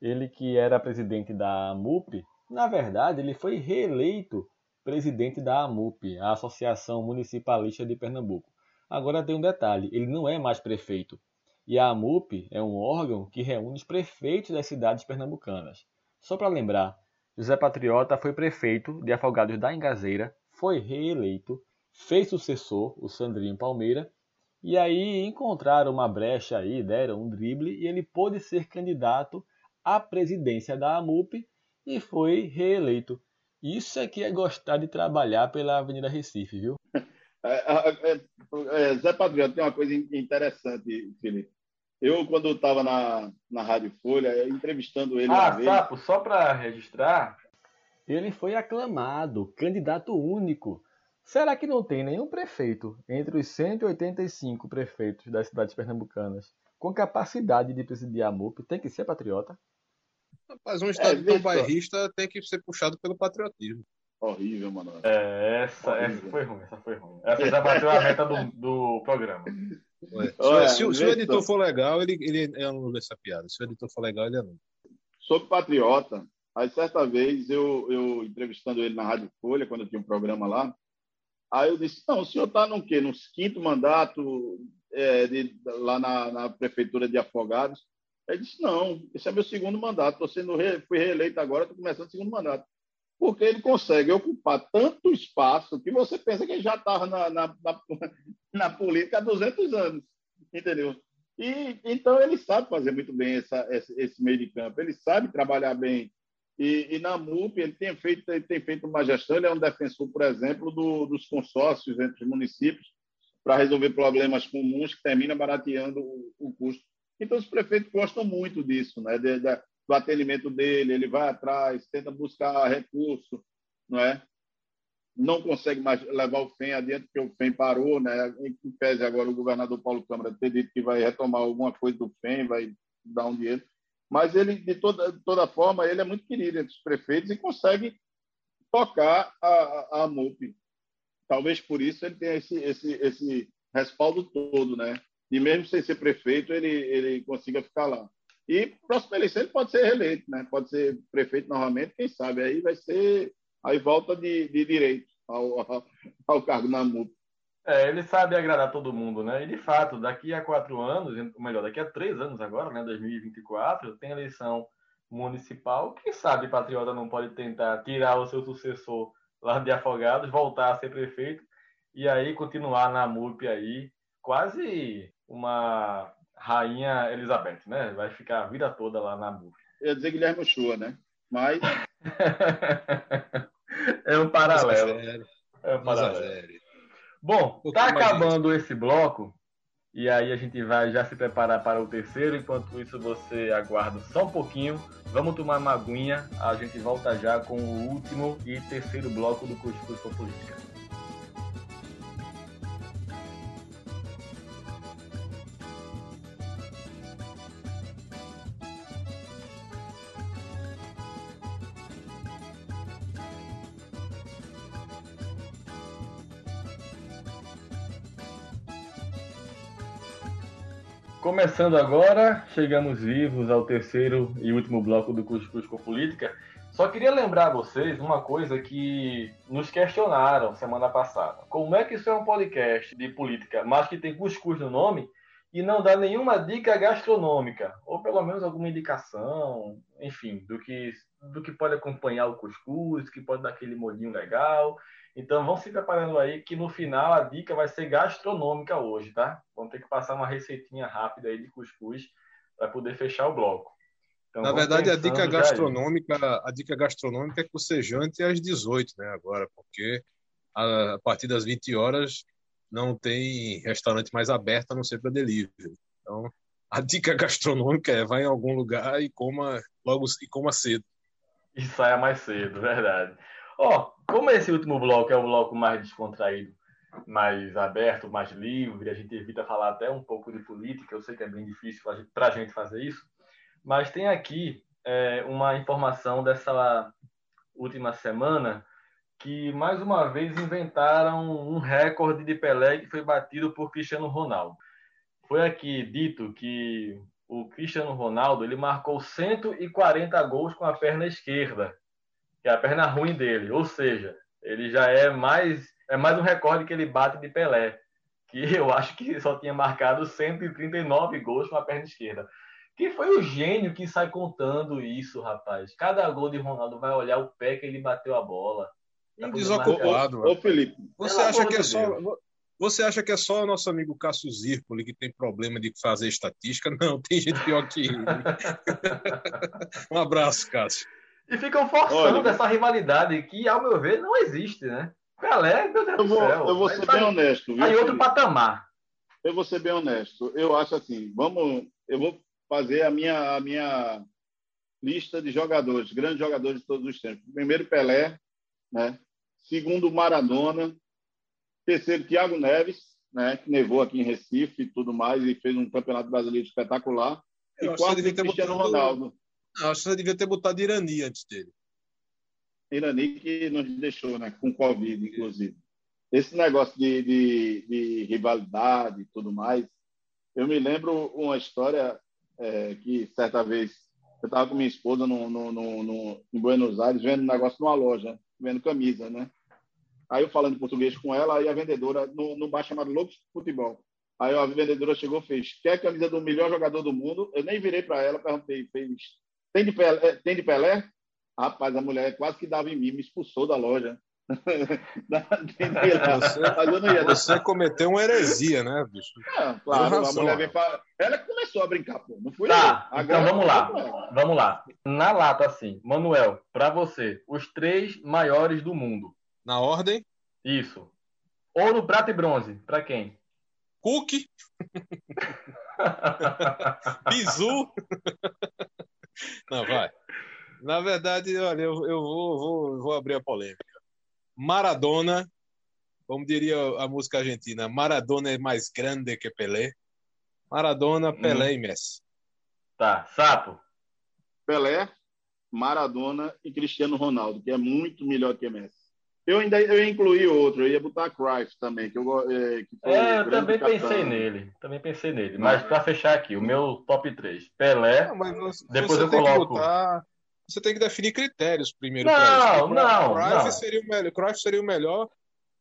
ele que era presidente da MUP. Na verdade, ele foi reeleito presidente da AMUP, a Associação Municipalista de Pernambuco. Agora tem um detalhe: ele não é mais prefeito. E a AMUP é um órgão que reúne os prefeitos das cidades pernambucanas. Só para lembrar, José Patriota foi prefeito de Afogados da Engazeira, foi reeleito, fez sucessor, o Sandrinho Palmeira, e aí encontraram uma brecha aí, deram um drible, e ele pôde ser candidato à presidência da AMUP e foi reeleito. Isso é que é gostar de trabalhar pela Avenida Recife, viu? É, é, é, Zé Patriota tem uma coisa interessante, Felipe. Eu, quando estava na, na Rádio Folha, entrevistando ele. Ah, Sapo, só para registrar, ele foi aclamado, candidato único. Será que não tem nenhum prefeito entre os 185 prefeitos das cidades pernambucanas com capacidade de presidir a MUP? Tem que ser patriota? Rapaz, um estado é, tão bairrista tem que ser puxado pelo patriotismo. Horrível, mano. É, essa, Horrível. essa foi ruim, essa foi ruim. Essa já bateu a meta do, do programa. Olha, se, se, se o editor for legal, ele, ele anula essa piada. Se o editor for legal, ele anula. Sobre patriota, aí certa vez eu, eu entrevistando ele na Rádio Folha, quando eu tinha um programa lá, aí eu disse, não, o senhor está no quê? No quinto mandato é, de, lá na, na prefeitura de Afogados. Ele disse: não, esse é meu segundo mandato. Estou sendo re... fui reeleito agora, estou começando o segundo mandato. Porque ele consegue ocupar tanto espaço que você pensa que ele já estava na, na, na, na, política há 200 anos, entendeu? E então ele sabe fazer muito bem essa, esse, esse meio de campo, ele sabe trabalhar bem. E, e, na MUP ele tem feito, ele tem feito uma gestão, ele é um defensor, por exemplo, do, dos consórcios entre os municípios para resolver problemas comuns que termina barateando o, o custo então, os prefeitos gostam muito disso, né? De, de, do atendimento dele, ele vai atrás, tenta buscar recurso, não é? Não consegue mais levar o FEM adiante, porque o FEM parou, né? Em pese agora o governador Paulo Câmara ter dito que vai retomar alguma coisa do FEM, vai dar um dinheiro. Mas ele, de toda, de toda forma, ele é muito querido entre os prefeitos e consegue tocar a, a, a MUP. Talvez por isso ele tenha esse, esse, esse respaldo todo, né? E mesmo sem ser prefeito, ele, ele consiga ficar lá. E próxima eleição ele pode ser reeleito, né? Pode ser prefeito novamente, quem sabe aí vai ser aí volta de, de direito ao, ao, cargo na MUP. É, ele sabe agradar todo mundo, né? E de fato, daqui a quatro anos, ou melhor, daqui a três anos agora, né? 2024, tem eleição municipal. Quem sabe Patriota não pode tentar tirar o seu sucessor lá de Afogados, voltar a ser prefeito e aí continuar na MUP aí, quase uma rainha Elizabeth, né? Vai ficar a vida toda lá na MUP. Eu ia dizer Guilherme Chua, né? Mas. é um paralelo. É um paralelo. Bom, tá acabando esse bloco. E aí a gente vai já se preparar para o terceiro. Enquanto isso, você aguarda só um pouquinho. Vamos tomar uma aguinha. A gente volta já com o último e terceiro bloco do Cuscuz com Começando agora, chegamos vivos ao terceiro e último bloco do Cuscuz com Política. Só queria lembrar a vocês uma coisa que nos questionaram semana passada. Como é que isso é um podcast de política, mas que tem cuscuz no nome e não dá nenhuma dica gastronômica, ou pelo menos alguma indicação, enfim, do que, do que pode acompanhar o cuscuz, que pode dar aquele molhinho legal, então vão se preparando aí que no final a dica vai ser gastronômica hoje, tá? Vamos ter que passar uma receitinha rápida aí de cuscuz para poder fechar o bloco. Então, Na verdade, a dica gastronômica, a dica gastronômica é que você jante às 18, né, agora, porque a, a partir das 20 horas não tem restaurante mais aberto a não ser para delivery. Então, a dica gastronômica é vá em algum lugar e coma logo e coma cedo. E saia mais cedo, verdade. Ó, como esse último bloco é o bloco mais descontraído, mais aberto, mais livre, a gente evita falar até um pouco de política, eu sei que é bem difícil para a gente fazer isso, mas tem aqui é, uma informação dessa última semana que mais uma vez inventaram um recorde de Pelé que foi batido por Cristiano Ronaldo. Foi aqui dito que o Cristiano Ronaldo ele marcou 140 gols com a perna esquerda que é a perna ruim dele. Ou seja, ele já é mais é mais um recorde que ele bate de Pelé, que eu acho que só tinha marcado 139 gols com a perna esquerda. Quem foi o gênio que sai contando isso, rapaz? Cada gol de Ronaldo vai olhar o pé que ele bateu a bola. Um desocupado. Ô, Felipe, você acha que é só você acha que é só o nosso amigo Cássio Zirpoli que tem problema de fazer estatística? Não, tem gente pior que ele. um abraço, Cássio. E ficam forçando Olha, essa rivalidade que, ao meu ver, não existe, né? Pelé, meu Deus eu vou, do céu. Eu vou ser bem honesto. Viu, aí outro patamar. Eu vou ser bem honesto. Eu acho assim, vamos, eu vou fazer a minha, a minha lista de jogadores, grandes jogadores de todos os tempos. Primeiro, Pelé, né? Segundo, Maradona. Terceiro, Thiago Neves, né? Que nevou aqui em Recife e tudo mais e fez um campeonato brasileiro espetacular. Eu e quarto, Cristiano Ronaldo. Não, acho que você devia ter botado Irani antes dele. Irani que nos deixou, né? Com Covid, inclusive. Esse negócio de, de, de rivalidade e tudo mais, eu me lembro uma história é, que certa vez eu estava com minha esposa no, no, no, no, em Buenos Aires vendo um negócio numa loja, vendo camisa, né? Aí eu falando português com ela, aí a vendedora, no, no bar chamado Lopes Futebol. Aí a vendedora chegou fez: Quer a camisa do melhor jogador do mundo? Eu nem virei para ela, perguntei: fez tem de Pelé? Tem de Pelé? Rapaz, a mulher quase que dava em mim, me expulsou da loja. você, você cometeu uma heresia, né, bicho? É, claro, razão, a mulher veio pra... Ela começou a brincar, pô. Não fui tá, eu. então vamos lá. Vamos lá. Na lata, assim, Manuel, para você, os três maiores do mundo. Na ordem? Isso. Ouro, prata e bronze. Para quem? Cook. Bizu. Não, vai. Na verdade, olha, eu, eu vou, vou, vou abrir a polêmica. Maradona, como diria a música argentina, Maradona é mais grande que Pelé. Maradona, Pelé hum. e Messi. Tá, Sapo. Pelé, Maradona e Cristiano Ronaldo, que é muito melhor que Messi. Eu ainda eu ia incluir outro, eu ia botar Cruyff também, que eu, é, que é, eu também capitão. pensei nele, também pensei nele. Mas para fechar aqui, o meu top 3, Pelé, não, você, depois eu coloco... Botar, você tem que definir critérios primeiro. Não, não, Cruyff não. Seria o melhor, Cruyff seria o melhor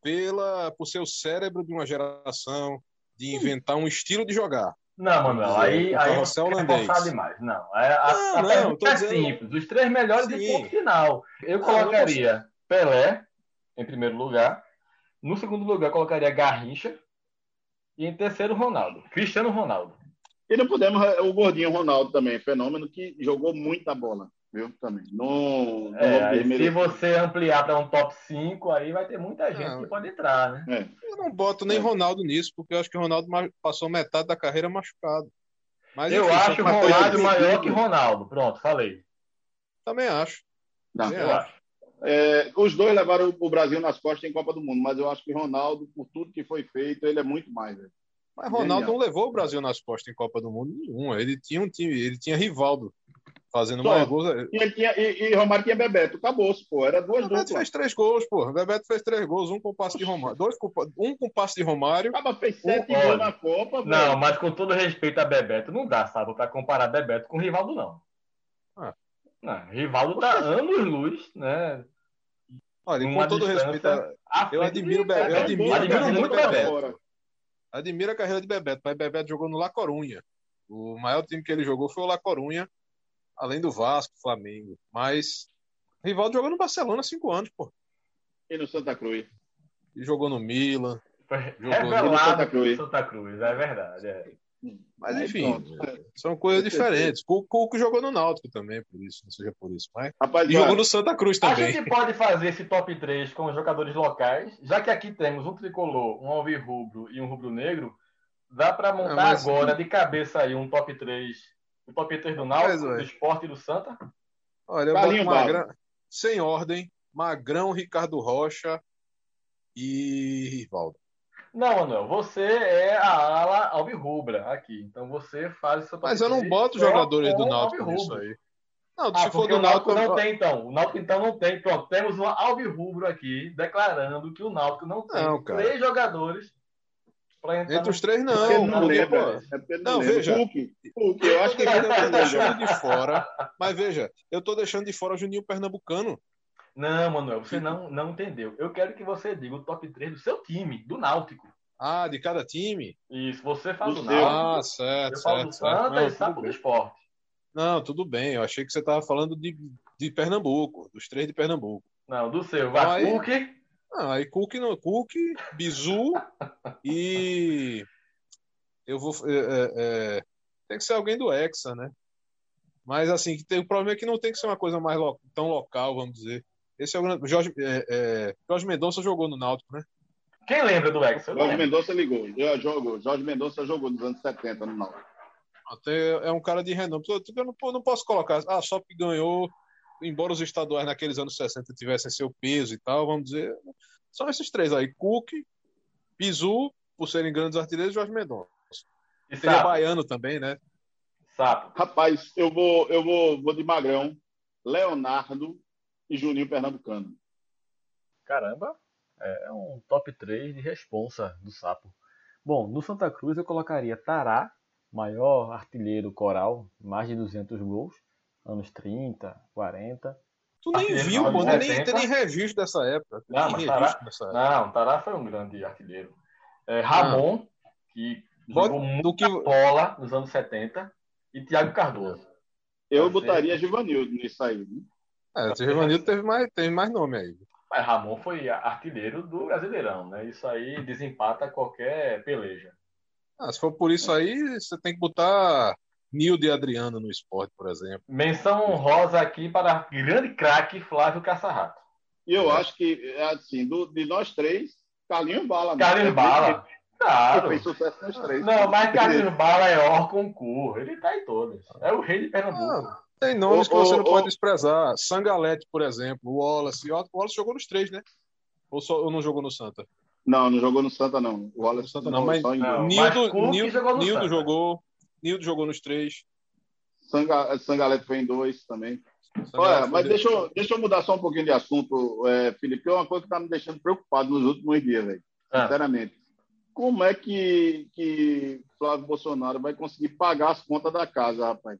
pela, por ser o cérebro de uma geração, de inventar um estilo de jogar. Não, Manuel, aí, aí você holandês. forçar demais. Não, é, a, não, a não, é dizendo... simples. Os três melhores Sim. de ponto final. Eu não, colocaria Pelé, em primeiro lugar. No segundo lugar, colocaria Garrincha. E em terceiro, Ronaldo. Cristiano Ronaldo. E não podemos. O gordinho Ronaldo também, fenômeno que jogou muita bola. Viu? Também. No, é, se você ampliar para um top 5, aí vai ter muita gente não. que pode entrar, né? É. Eu não boto nem é. Ronaldo nisso, porque eu acho que o Ronaldo passou metade da carreira machucado. Mas, eu enfim, acho o Ronaldo maior que Ronaldo. Pronto, falei. Também acho. Não, Também eu acho. acho. É, os dois levaram o Brasil nas costas em Copa do Mundo, mas eu acho que Ronaldo, por tudo que foi feito, ele é muito mais. Velho. Mas Ronaldo Genial. não levou o Brasil nas costas em Copa do Mundo nenhuma. Ele tinha um time, ele tinha Rivaldo fazendo Só, mais gols. E, tinha, e, e Romário tinha Bebeto, acabou pô. Era duas Bebeto duplas. fez três gols, pô. Bebeto fez três gols, um com passe de Romário. Dois com, um com passe de Romário. Acaba fez sete um, gols na Copa. Não, velho. mas com todo respeito a Bebeto, não dá, sabe, pra comparar Bebeto com Rivaldo, não. Ah. Não, Rivaldo tá anos luz, né? Olha, com todo respeito, eu admiro, Be... eu admiro, admiro muito Bebeto. Admiro a carreira de Bebeto, mas Bebeto jogou no La Corunha. O maior time que ele jogou foi o La Corunha, além do Vasco, Flamengo. Mas Rivaldo jogou no Barcelona há cinco anos, pô. E no Santa Cruz. E jogou no Milan. Jogou no Santa Cruz. Santa Cruz, é verdade. É. Mas enfim, são coisas diferentes. O Cuco jogou no Náutico também, por isso, não seja por isso. Mas... Rapaz, e jogou no Santa Cruz também. A gente pode fazer esse top 3 com os jogadores locais, já que aqui temos um tricolor, um alvirrubro e um rubro-negro. Dá para montar não, mas... agora de cabeça aí um top 3, o um top 3 do Náutico, do Esporte e do Santa? Olha, eu boto Magrão, sem ordem, Magrão, Ricardo Rocha e Rivaldo. Não, Manuel, você é a ala alvirrubra aqui. Então você faz o seu Mas eu não boto jogadores do Náutico nisso aí. Não, ah, se for do Náutico, Náutico não tem então. O Náutico então não tem. Pronto, temos um alvirrubro aqui declarando que o Náutico não tem não, três jogadores. Entre os três não. É não, lembra, é não, não veja. Hulk, Hulk, eu acho que eu tô deixando de fora. Mas veja, eu tô deixando de fora o Juninho Pernambucano. Não, Manuel, você não, não entendeu. Eu quero que você diga o top 3 do seu time, do Náutico. Ah, de cada time? Isso, você fala do, do Náutico. Ah, certo, eu falo do Santa e Sapo do Esporte. Não, tudo bem. Eu achei que você estava falando de, de Pernambuco, dos três de Pernambuco. Não, do seu. Vai, Cook. Ah, aí Cook, não, Cook, Bizu e... Eu vou... É, é, é, tem que ser alguém do Hexa, né? Mas, assim, tem, o problema é que não tem que ser uma coisa mais lo, tão local, vamos dizer. Esse é o grande. Jorge, é, é, Jorge Mendonça jogou no Náutico, né? Quem lembra do Hexa? Jorge Mendonça ligou. Já jogou. Jorge Mendonça jogou nos anos 70 no Náutico. Até é um cara de renome. Eu não, não posso colocar. Ah, só que ganhou. Embora os estaduais naqueles anos 60 tivessem seu peso e tal, vamos dizer. São esses três aí: Cook, Pizu, por serem grandes artilheiros, e Jorge Mendonça. E Teria Baiano também, né? Sapo. Rapaz, eu vou, eu vou, vou de Magrão, Leonardo e Juninho Pernambucano. Caramba, é um top 3 de responsa do Sapo. Bom, no Santa Cruz eu colocaria Tará, maior artilheiro coral, mais de 200 gols, anos 30, 40. Tu nem viu, pô, nem tem nem registro dessa época. Não, mas Tará, dessa época. não, Tará foi um grande artilheiro. É, Ramon, ah. que jogou muito que... bola nos anos 70, e Thiago Cardoso. Eu botaria Givanildo nisso aí. Né? É, o Givanildo teve mais, teve mais nome aí. Mas Ramon foi artilheiro do Brasileirão, né? Isso aí desempata qualquer peleja. Ah, se for por isso aí, você tem que botar Nildo e Adriano no esporte, por exemplo. Menção honrosa aqui para grande craque Flávio Caçarrato. E eu é. acho que, assim, do, de nós três, Carlinhos Bala. Né? Carlinhos Bala. Claro. Fez sucesso nos três. Não, mas Carlinhos Bala é or concurso. Ele tá em todas. É o rei de Pernambuco. Ah. Tem nomes que você não pode desprezar. Sangalete, por exemplo, o Wallace. O Wallace jogou nos três, né? Ou, só, ou não jogou no Santa? Não, não jogou no Santa, não. O Wallace Santa não, mas não, Nildo, mas Nildo, jogou, Nildo jogou, Nildo jogou nos três. Sanga, Sangalete foi em dois também. Olha, mas deixa eu, deixa eu mudar só um pouquinho de assunto, é, Felipe. É uma coisa que está me deixando preocupado nos últimos dias, velho. Ah. Sinceramente. Como é que, que Flávio Bolsonaro vai conseguir pagar as contas da casa, rapaz?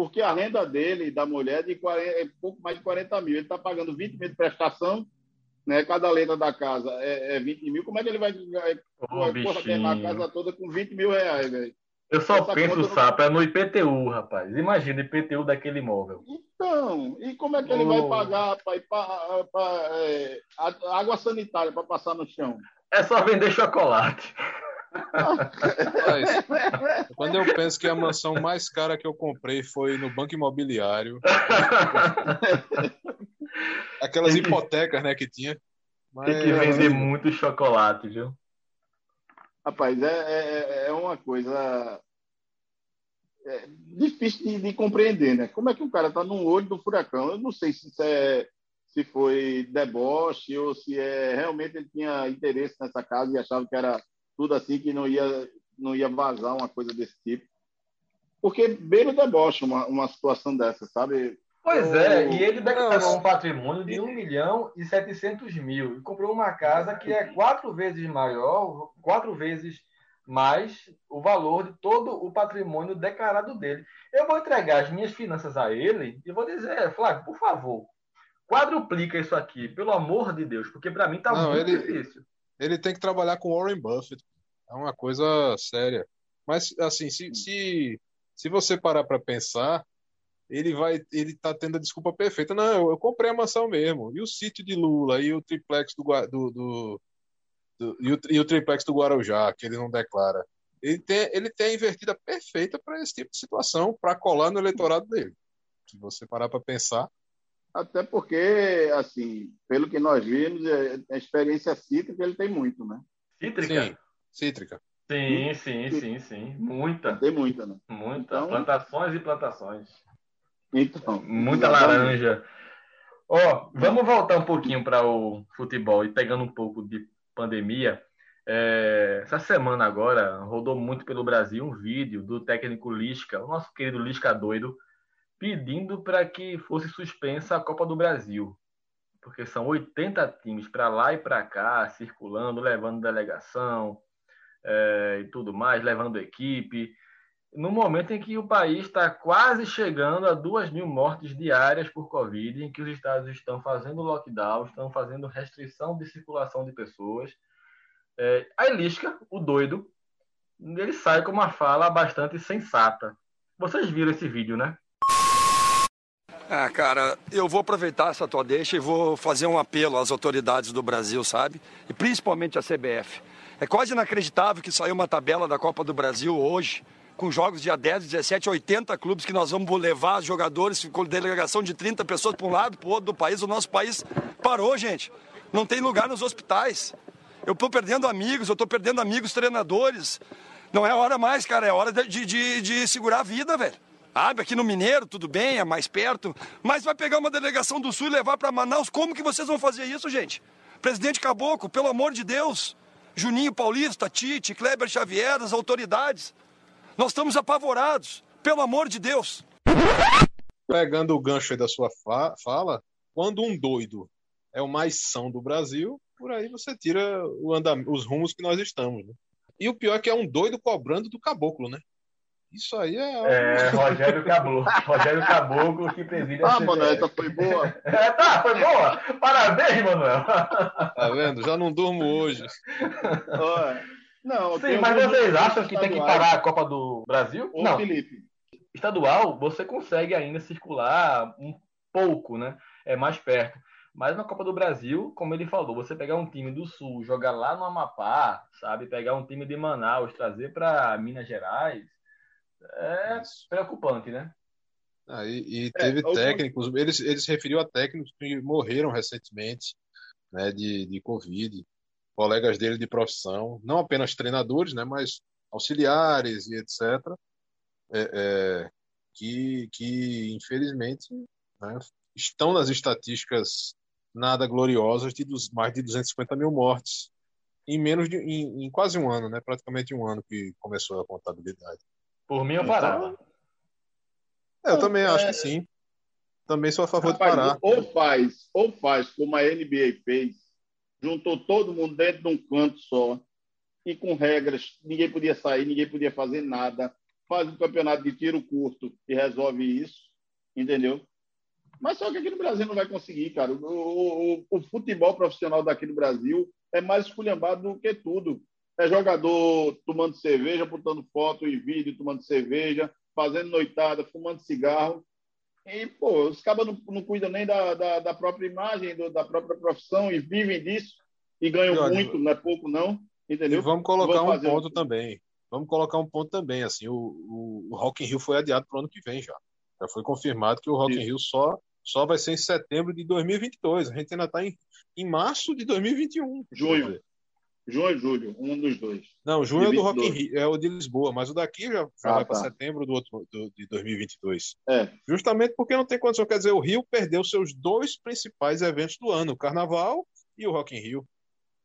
Porque a renda dele, da mulher, é de 40, é pouco mais de 40 mil. Ele está pagando 20 mil de prestação, né? Cada letra da casa é, é 20 mil. Como é que ele vai, oh, vai a casa toda com 20 mil reais, velho? Eu só Essa penso, Sapo, é no IPTU, rapaz. Imagina o IPTU daquele imóvel. Então, e como é que ele oh. vai pagar para é, água sanitária para passar no chão? É só vender chocolate. Mas, quando eu penso que a mansão mais cara que eu comprei foi no banco imobiliário. Aquelas hipotecas, né, que tinha. Mas... Tem que vender muito chocolate, viu? Rapaz, é, é, é uma coisa é, difícil de, de, compreender, né? Como é que o cara está no olho do furacão? Eu não sei se isso é se foi deboche ou se é realmente ele tinha interesse nessa casa e achava que era tudo assim que não ia não ia vazar uma coisa desse tipo. Porque beira o deboche uma, uma situação dessa, sabe? Pois é, e ele declarou um patrimônio de 1 milhão e 700 mil e comprou uma casa que é quatro vezes maior, quatro vezes mais o valor de todo o patrimônio declarado dele. Eu vou entregar as minhas finanças a ele e vou dizer, Flávio, por favor, quadruplica isso aqui, pelo amor de Deus, porque para mim está muito ele, difícil. Ele tem que trabalhar com Warren Buffett. É uma coisa séria. Mas, assim, se, se, se você parar para pensar, ele vai, ele tá tendo a desculpa perfeita. Não, eu, eu, comprei a mansão mesmo. E o sítio de Lula, e o triplex do, do, do, do e, o, e, o, triplex do Guarujá, que ele não declara. Ele tem, ele tem a invertida perfeita para esse tipo de situação, para colar no eleitorado dele. Se você parar para pensar. Até porque, assim, pelo que nós vimos, é, a experiência cítrica ele tem muito, né? Cítrica? Sim, cítrica. Sim, sim, sim, sim. Muita. Tem muita, né? Muita. Então, plantações e plantações. Então, Muita laranja. Ó, oh, vamos voltar um pouquinho para o futebol e pegando um pouco de pandemia. É, essa semana agora rodou muito pelo Brasil um vídeo do técnico Lisca, o nosso querido Lisca doido, pedindo para que fosse suspensa a Copa do Brasil. Porque são 80 times para lá e para cá, circulando, levando delegação é, e tudo mais, levando equipe no momento em que o país está quase chegando a duas mil mortes diárias por Covid, em que os estados estão fazendo lockdown, estão fazendo restrição de circulação de pessoas. É, a Elisca, o doido, ele sai com uma fala bastante sensata. Vocês viram esse vídeo, né? Ah, cara, eu vou aproveitar essa tua deixa e vou fazer um apelo às autoridades do Brasil, sabe? E principalmente à CBF. É quase inacreditável que saiu uma tabela da Copa do Brasil hoje com jogos dia 10, 17, 80 clubes que nós vamos levar jogadores, com delegação de 30 pessoas para um lado, para o outro do país. O nosso país parou, gente. Não tem lugar nos hospitais. Eu estou perdendo amigos, eu estou perdendo amigos treinadores. Não é hora mais, cara, é hora de, de, de segurar a vida, velho. Sabe, aqui no Mineiro, tudo bem, é mais perto, mas vai pegar uma delegação do Sul e levar para Manaus. Como que vocês vão fazer isso, gente? Presidente Caboclo, pelo amor de Deus. Juninho Paulista, Tite, Kleber Xavier, as autoridades. Nós estamos apavorados, pelo amor de Deus. Pegando o gancho aí da sua fala, quando um doido é o mais são do Brasil, por aí você tira os rumos que nós estamos. Né? E o pior é que é um doido cobrando do caboclo, né? Isso aí é. É, Rogério Caboclo. Rogério Caboclo que preside a Ah, Manuel, essa foi boa. É, tá, foi boa. Parabéns, Manuel. Tá vendo? Já não durmo hoje. Olha. Não, Sim, mas vocês acham que tem que parar a Copa do Brasil? Ô, não. Felipe. Estadual, você consegue ainda circular um pouco, né? É mais perto. Mas na Copa do Brasil, como ele falou, você pegar um time do Sul, jogar lá no Amapá, sabe? Pegar um time de Manaus, trazer para Minas Gerais, é Isso. preocupante, né? Ah, e, e, teve é, técnicos, ele, ele se referiu a técnicos que morreram recentemente né, de, de Covid colegas dele de profissão, não apenas treinadores, né, mas auxiliares e etc., é, é, que, que infelizmente né, estão nas estatísticas nada gloriosas de dos, mais de 250 mil mortes em menos de em, em, quase um ano, né? Praticamente um ano que começou a contabilidade. Por mim eu parava. Então, eu também acho que sim. também sou a favor Rapaz, de parar. Ou faz, ou faz como a NBA fez, juntou todo mundo dentro de um canto só e com regras, ninguém podia sair, ninguém podia fazer nada. Faz um campeonato de tiro curto e resolve isso, entendeu? Mas só que aqui no Brasil não vai conseguir, cara. O, o, o futebol profissional daqui no Brasil é mais esculhambado do que tudo. É jogador tomando cerveja, botando foto e vídeo, tomando cerveja, fazendo noitada, fumando cigarro. E, pô, os cabas não, não cuidam nem da, da, da própria imagem, do, da própria profissão e vivem disso e ganham e olha, muito, não é pouco, não. Entendeu? E vamos colocar um ponto um... também. Vamos colocar um ponto também. Assim, o, o, o Rock in Rio foi adiado para o ano que vem já. Já foi confirmado que o Rock Isso. in Rio só, só vai ser em setembro de 2022. A gente ainda está em, em março de 2021. Junho. Junho ou julho, um dos dois. Não, junho é do Rock in Rio, é o de Lisboa, mas o daqui já, já ah, vai tá. para setembro do outro, do, de 2022. É. Justamente porque não tem condição. Quer dizer, o Rio perdeu seus dois principais eventos do ano, o Carnaval e o Rock in Rio.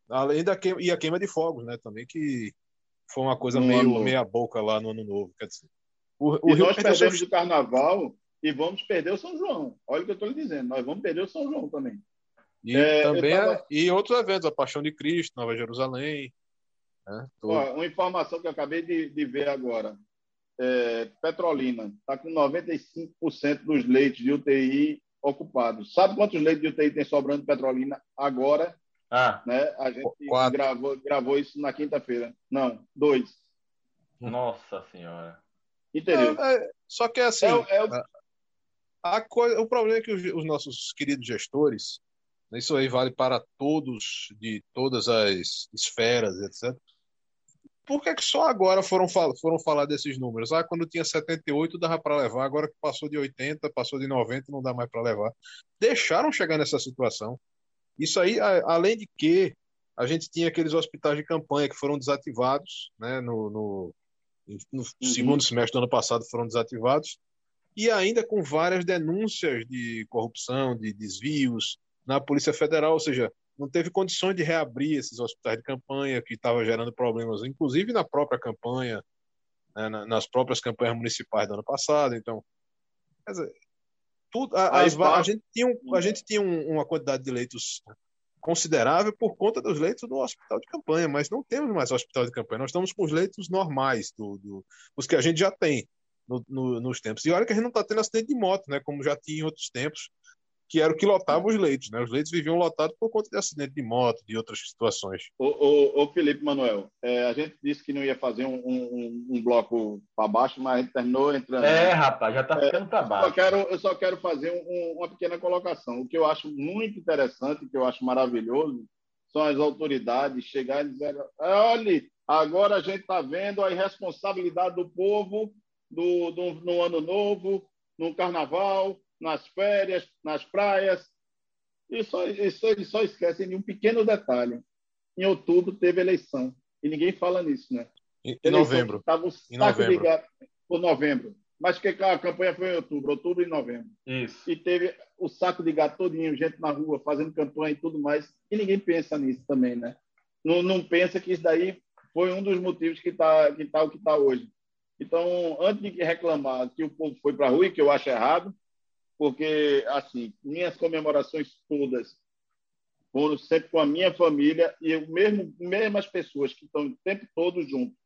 Além da queima, e a queima de fogos, né? Também que foi uma coisa no meio meia boca lá no ano novo. Quer dizer, o, o e Rio nós perdemos seus... o Carnaval e vamos perder o São João. Olha o que eu estou lhe dizendo. Nós vamos perder o São João também. E é, também tava... e outros eventos, a Paixão de Cristo, Nova Jerusalém. Né? Ó, uma informação que eu acabei de, de ver agora. É, Petrolina está com 95% dos leitos de UTI ocupados. Sabe quantos leitos de UTI tem sobrando Petrolina agora? Ah, né? A gente gravou, gravou isso na quinta-feira. Não, dois. Nossa Senhora. Entendeu? É, é, só que é assim. É, é o... A, a coisa, o problema é que os, os nossos queridos gestores isso aí vale para todos, de todas as esferas, etc. Por que, que só agora foram, foram falar desses números? Ah, quando tinha 78 dava para levar, agora que passou de 80, passou de 90, não dá mais para levar. Deixaram chegar nessa situação. Isso aí, além de que a gente tinha aqueles hospitais de campanha que foram desativados, né, no, no, no uhum. segundo semestre do ano passado foram desativados, e ainda com várias denúncias de corrupção, de desvios, na Polícia Federal, ou seja, não teve condições de reabrir esses hospitais de campanha que estavam gerando problemas, inclusive na própria campanha, né, nas próprias campanhas municipais do ano passado. Então, quer dizer, tudo, a, as, a, gente tinha, um, a gente tinha um, uma quantidade de leitos considerável por conta dos leitos do hospital de campanha, mas não temos mais hospital de campanha, nós estamos com os leitos normais, do, do os que a gente já tem no, no, nos tempos. E olha que a gente não está tendo acidente de moto, né, como já tinha em outros tempos, que era o que lotava os leitos, né? Os leitos viviam lotados por conta de acidente de moto, de outras situações. Ô, ô, ô Felipe Manuel, é, a gente disse que não ia fazer um, um, um bloco para baixo, mas a gente terminou entrando. É, rapaz, já está ficando é, para baixo. Eu só quero, eu só quero fazer um, uma pequena colocação. O que eu acho muito interessante, o que eu acho maravilhoso, são as autoridades chegarem e dizer: olha, agora a gente está vendo a irresponsabilidade do povo do, do, no ano novo, no carnaval, nas férias, nas praias. E só, isso eles só esquecem de um pequeno detalhe. Em outubro teve eleição. E ninguém fala nisso, né? Em, em novembro. Estava um em novembro. de por novembro. Mas que a campanha foi em outubro, outubro e novembro. Isso. E teve o saco de gato todinho, gente na rua fazendo campanha e tudo mais. E ninguém pensa nisso também, né? Não, não pensa que isso daí foi um dos motivos que está que tá o que está hoje. Então, antes de reclamar que o povo foi para a rua, que eu acho errado, porque, assim, minhas comemorações todas foram sempre com a minha família e eu mesmo mesmas pessoas que estão o tempo todo juntos,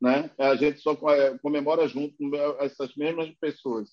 né? A gente só é, comemora junto essas mesmas pessoas.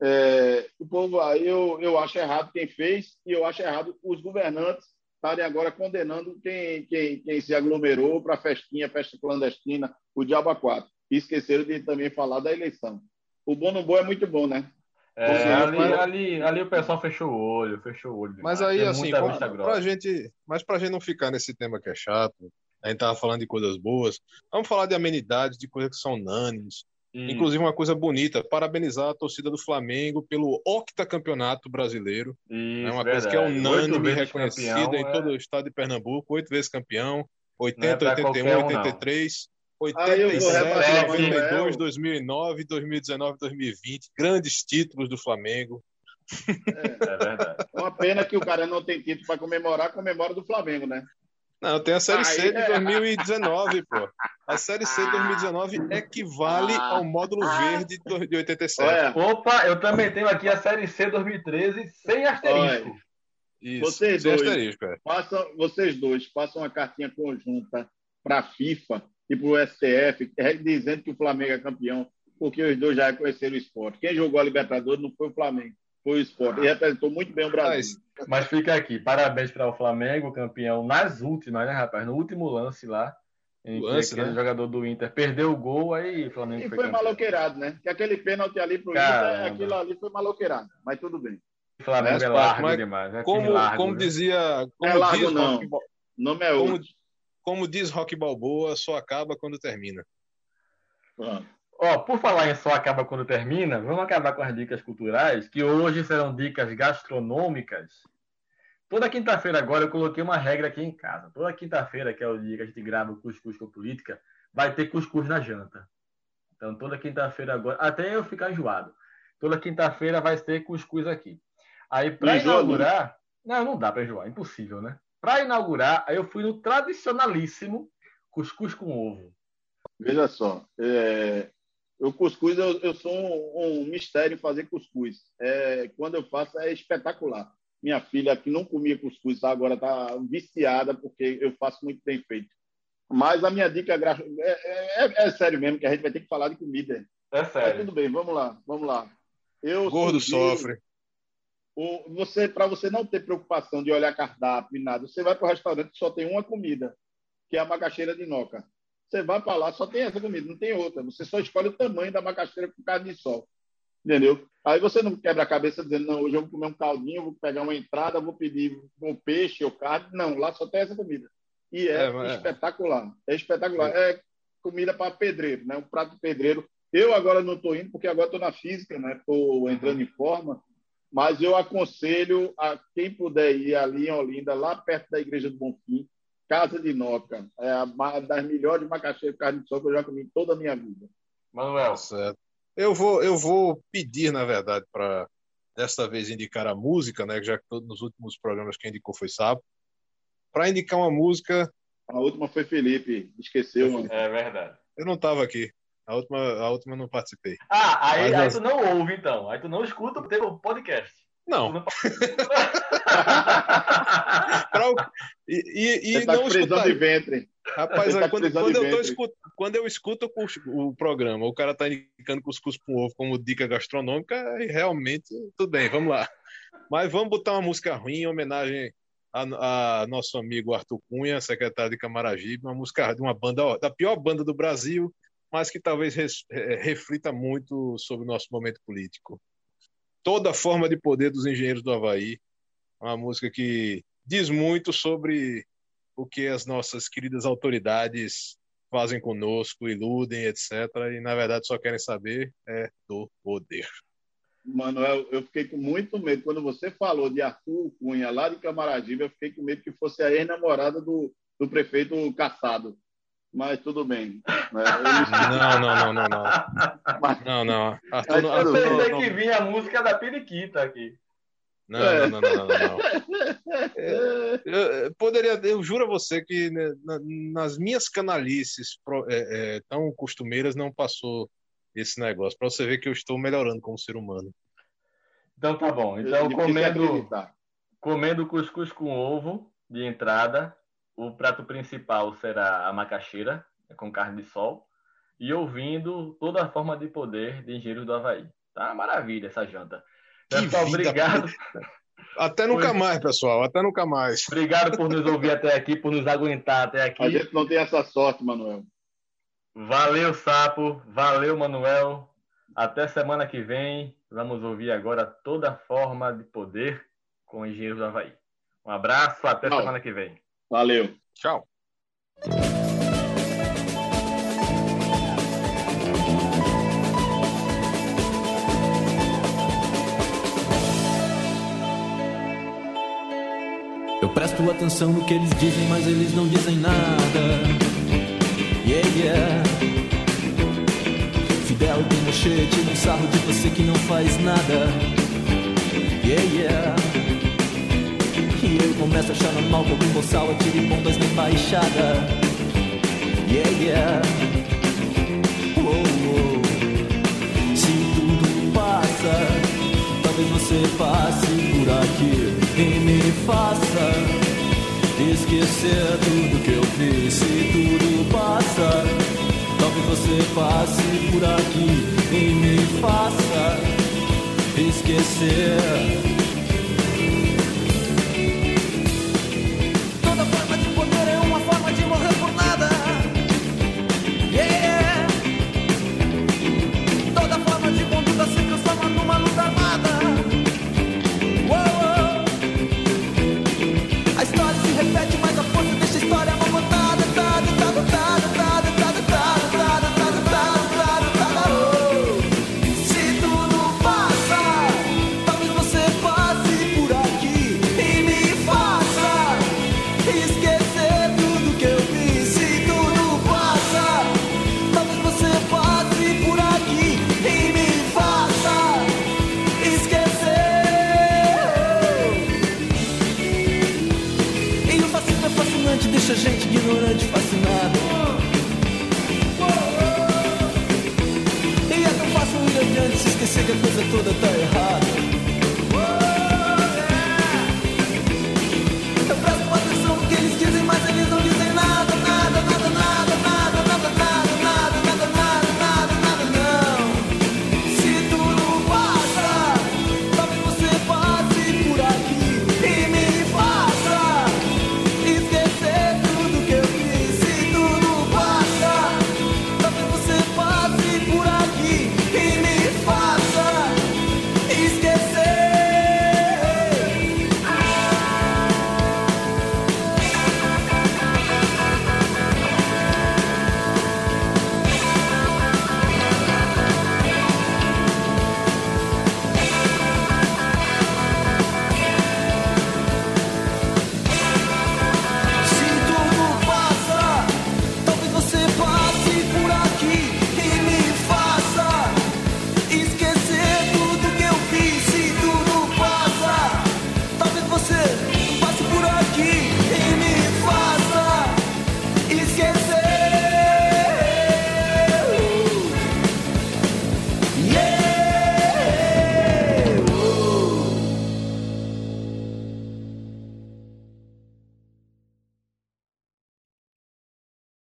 É, o povo aí eu, eu acho errado quem fez e eu acho errado os governantes estarem agora condenando quem, quem, quem se aglomerou para festinha, festa clandestina, o diabo 4. E esqueceram de também falar da eleição. O bom no bom é muito bom, né? É, ali, mas... ali, ali o pessoal fechou o olho, fechou o olho. Mas aí, assim, pra, gente, mas pra gente não ficar nesse tema que é chato, a gente tava falando de coisas boas, vamos falar de amenidades, de coisas que são unânimes. Hum. Inclusive uma coisa bonita, parabenizar a torcida do Flamengo pelo octacampeonato brasileiro. Isso, é uma verdade. coisa que é unânime, reconhecida campeão, em todo é... o estado de Pernambuco, oito vezes campeão, 80, é 81, 83. Não. 87, 92, 2009, 2019, 2020. Grandes títulos do Flamengo. É, é verdade. Uma pena que o cara não tem título para comemorar, comemora do Flamengo, né? Não, tem a Série C de 2019, pô. A Série C de 2019 equivale ao módulo verde de 87. Opa, eu também tenho aqui a Série C 2013 sem asterisco. Isso, vocês dois, asterisco, é. façam, vocês dois façam uma cartinha conjunta para a FIFA e para o STF dizendo que o Flamengo é campeão, porque os dois já conheceram o esporte. Quem jogou a Libertadores não foi o Flamengo, foi o esporte. E representou muito bem o Brasil. Mas, mas fica aqui, parabéns para o Flamengo, campeão nas últimas, né, rapaz? No último lance lá, em lance, que aquele né? jogador do Inter perdeu o gol, aí o Flamengo e foi, foi maloqueirado, né? Que aquele pênalti ali pro Caramba. Inter, aquilo ali foi maloqueirado, mas tudo bem. O Flamengo é, é largo demais. É como, largo, como dizia. Como é largo, diz não. Rock, nome é como, como diz Rock Balboa, só acaba quando termina. Ó, por falar em só acaba quando termina, vamos acabar com as dicas culturais, que hoje serão dicas gastronômicas. Toda quinta-feira agora eu coloquei uma regra aqui em casa. Toda quinta-feira, que é o dia que a gente grava o Cuscuz com Política, vai ter cuscuz na janta. Então, toda quinta-feira agora, até eu ficar enjoado. Toda quinta-feira vai ter cuscuz aqui. Aí, para inaugurar. Não, não dá para enjoar, impossível, né? Para inaugurar, aí eu fui no tradicionalíssimo cuscuz com ovo. Veja só, é, o cuscuz, eu, eu sou um, um, mistério fazer cuscuz. É, quando eu faço, é espetacular. Minha filha, que não comia cuscuz, agora está viciada, porque eu faço muito bem feito. Mas a minha dica é, é, é, é, sério mesmo, que a gente vai ter que falar de comida. É sério. Mas tudo bem, vamos lá, vamos lá. Eu Gordo sugiro, sofre. Você, para você não ter preocupação de olhar cardápio e nada, você vai para o restaurante só tem uma comida, que é a macaxeira de noca. Você vai para lá, só tem essa comida, não tem outra. Você só escolhe o tamanho da macaxeira com carne de sol. Entendeu? Aí você não quebra a cabeça dizendo, não, hoje eu vou comer um caldinho, vou pegar uma entrada, vou pedir um peixe ou carne. Não, lá só tem essa comida. E é, é espetacular. É espetacular. É comida para pedreiro, né? Um prato pedreiro. Eu agora não estou indo, porque agora estou na física, né? Estou entrando em forma. Mas eu aconselho a quem puder ir ali em Olinda, lá perto da Igreja do Bonfim, Casa de Noca. É a das melhores macaxeiras de carne de sol que eu já comi toda a minha vida. Manuel. Certo. Eu vou, eu vou pedir, na verdade, para desta vez indicar a música, né? Já que todos nos últimos programas quem indicou foi Sapo. Para indicar uma música. A última foi Felipe, esqueceu. Mano. É verdade. Eu não estava aqui. A última, a última eu não participei. Ah, aí, aí tu não ouve, então. Aí tu não escuta o podcast. Não. não... pra... E, e, e tá não escutar. de ventre. Rapaz, tá quando, quando, eu escuto, quando, eu escuto, o, o, programa, o cara tá indicando cuscuz com ovo como dica gastronômica, realmente, tudo bem, vamos lá. Mas vamos botar uma música ruim em homenagem a, a, nosso amigo Arthur Cunha, secretário de Camaragibe, uma música de uma banda, da pior banda do Brasil, mas que talvez res, reflita muito sobre o nosso momento político toda forma de poder dos engenheiros do Havaí. Uma música que diz muito sobre o que as nossas queridas autoridades fazem conosco, iludem, etc. E, na verdade, só querem saber é do poder. Manuel, eu fiquei com muito medo. Quando você falou de Arthur Cunha, lá de Camaragibe, eu fiquei com medo que fosse a ex-namorada do, do prefeito Caçado mas tudo bem. Né? Não, não, não, não, não. Mas... Não, não. Arthur, eu Arthur, pensei não, que vinha a música da Periquita aqui. Não, não, não, não, não, não. Eu, eu, poderia, eu juro a você que né, nas minhas canalices é, é, tão costumeiras não passou esse negócio. Para você ver que eu estou melhorando como ser humano. Então tá bom. Então comendo, comendo cuscuz com ovo de entrada, o prato principal será a macaxeira, com carne de sol, e ouvindo toda a forma de poder de Engenheiro do Havaí. Tá maravilha essa janta. Pessoal, obrigado. Até nunca por... mais, pessoal. Até nunca mais. Obrigado por nos ouvir até aqui, por nos aguentar até aqui. A gente não tem essa sorte, Manuel. Valeu, Sapo. Valeu, Manuel. Até semana que vem. Vamos ouvir agora toda a forma de poder com o Engenheiro do Havaí. Um abraço, até Não. semana que vem. Valeu. Tchau. Eu presto atenção no que eles dizem, mas eles não dizem nada. Yeah, yeah. Fidel Pinochet tira um sarro de você que não faz nada. Yeah, yeah. E eu começo achando mal que algum boçal atire bombas na embaixada Yeah, yeah. Oh, oh. Se tudo passa Talvez você passe por aqui E me faça Esquecer tudo que eu fiz. Se tudo passa Talvez você passe por aqui E me faça Esquecer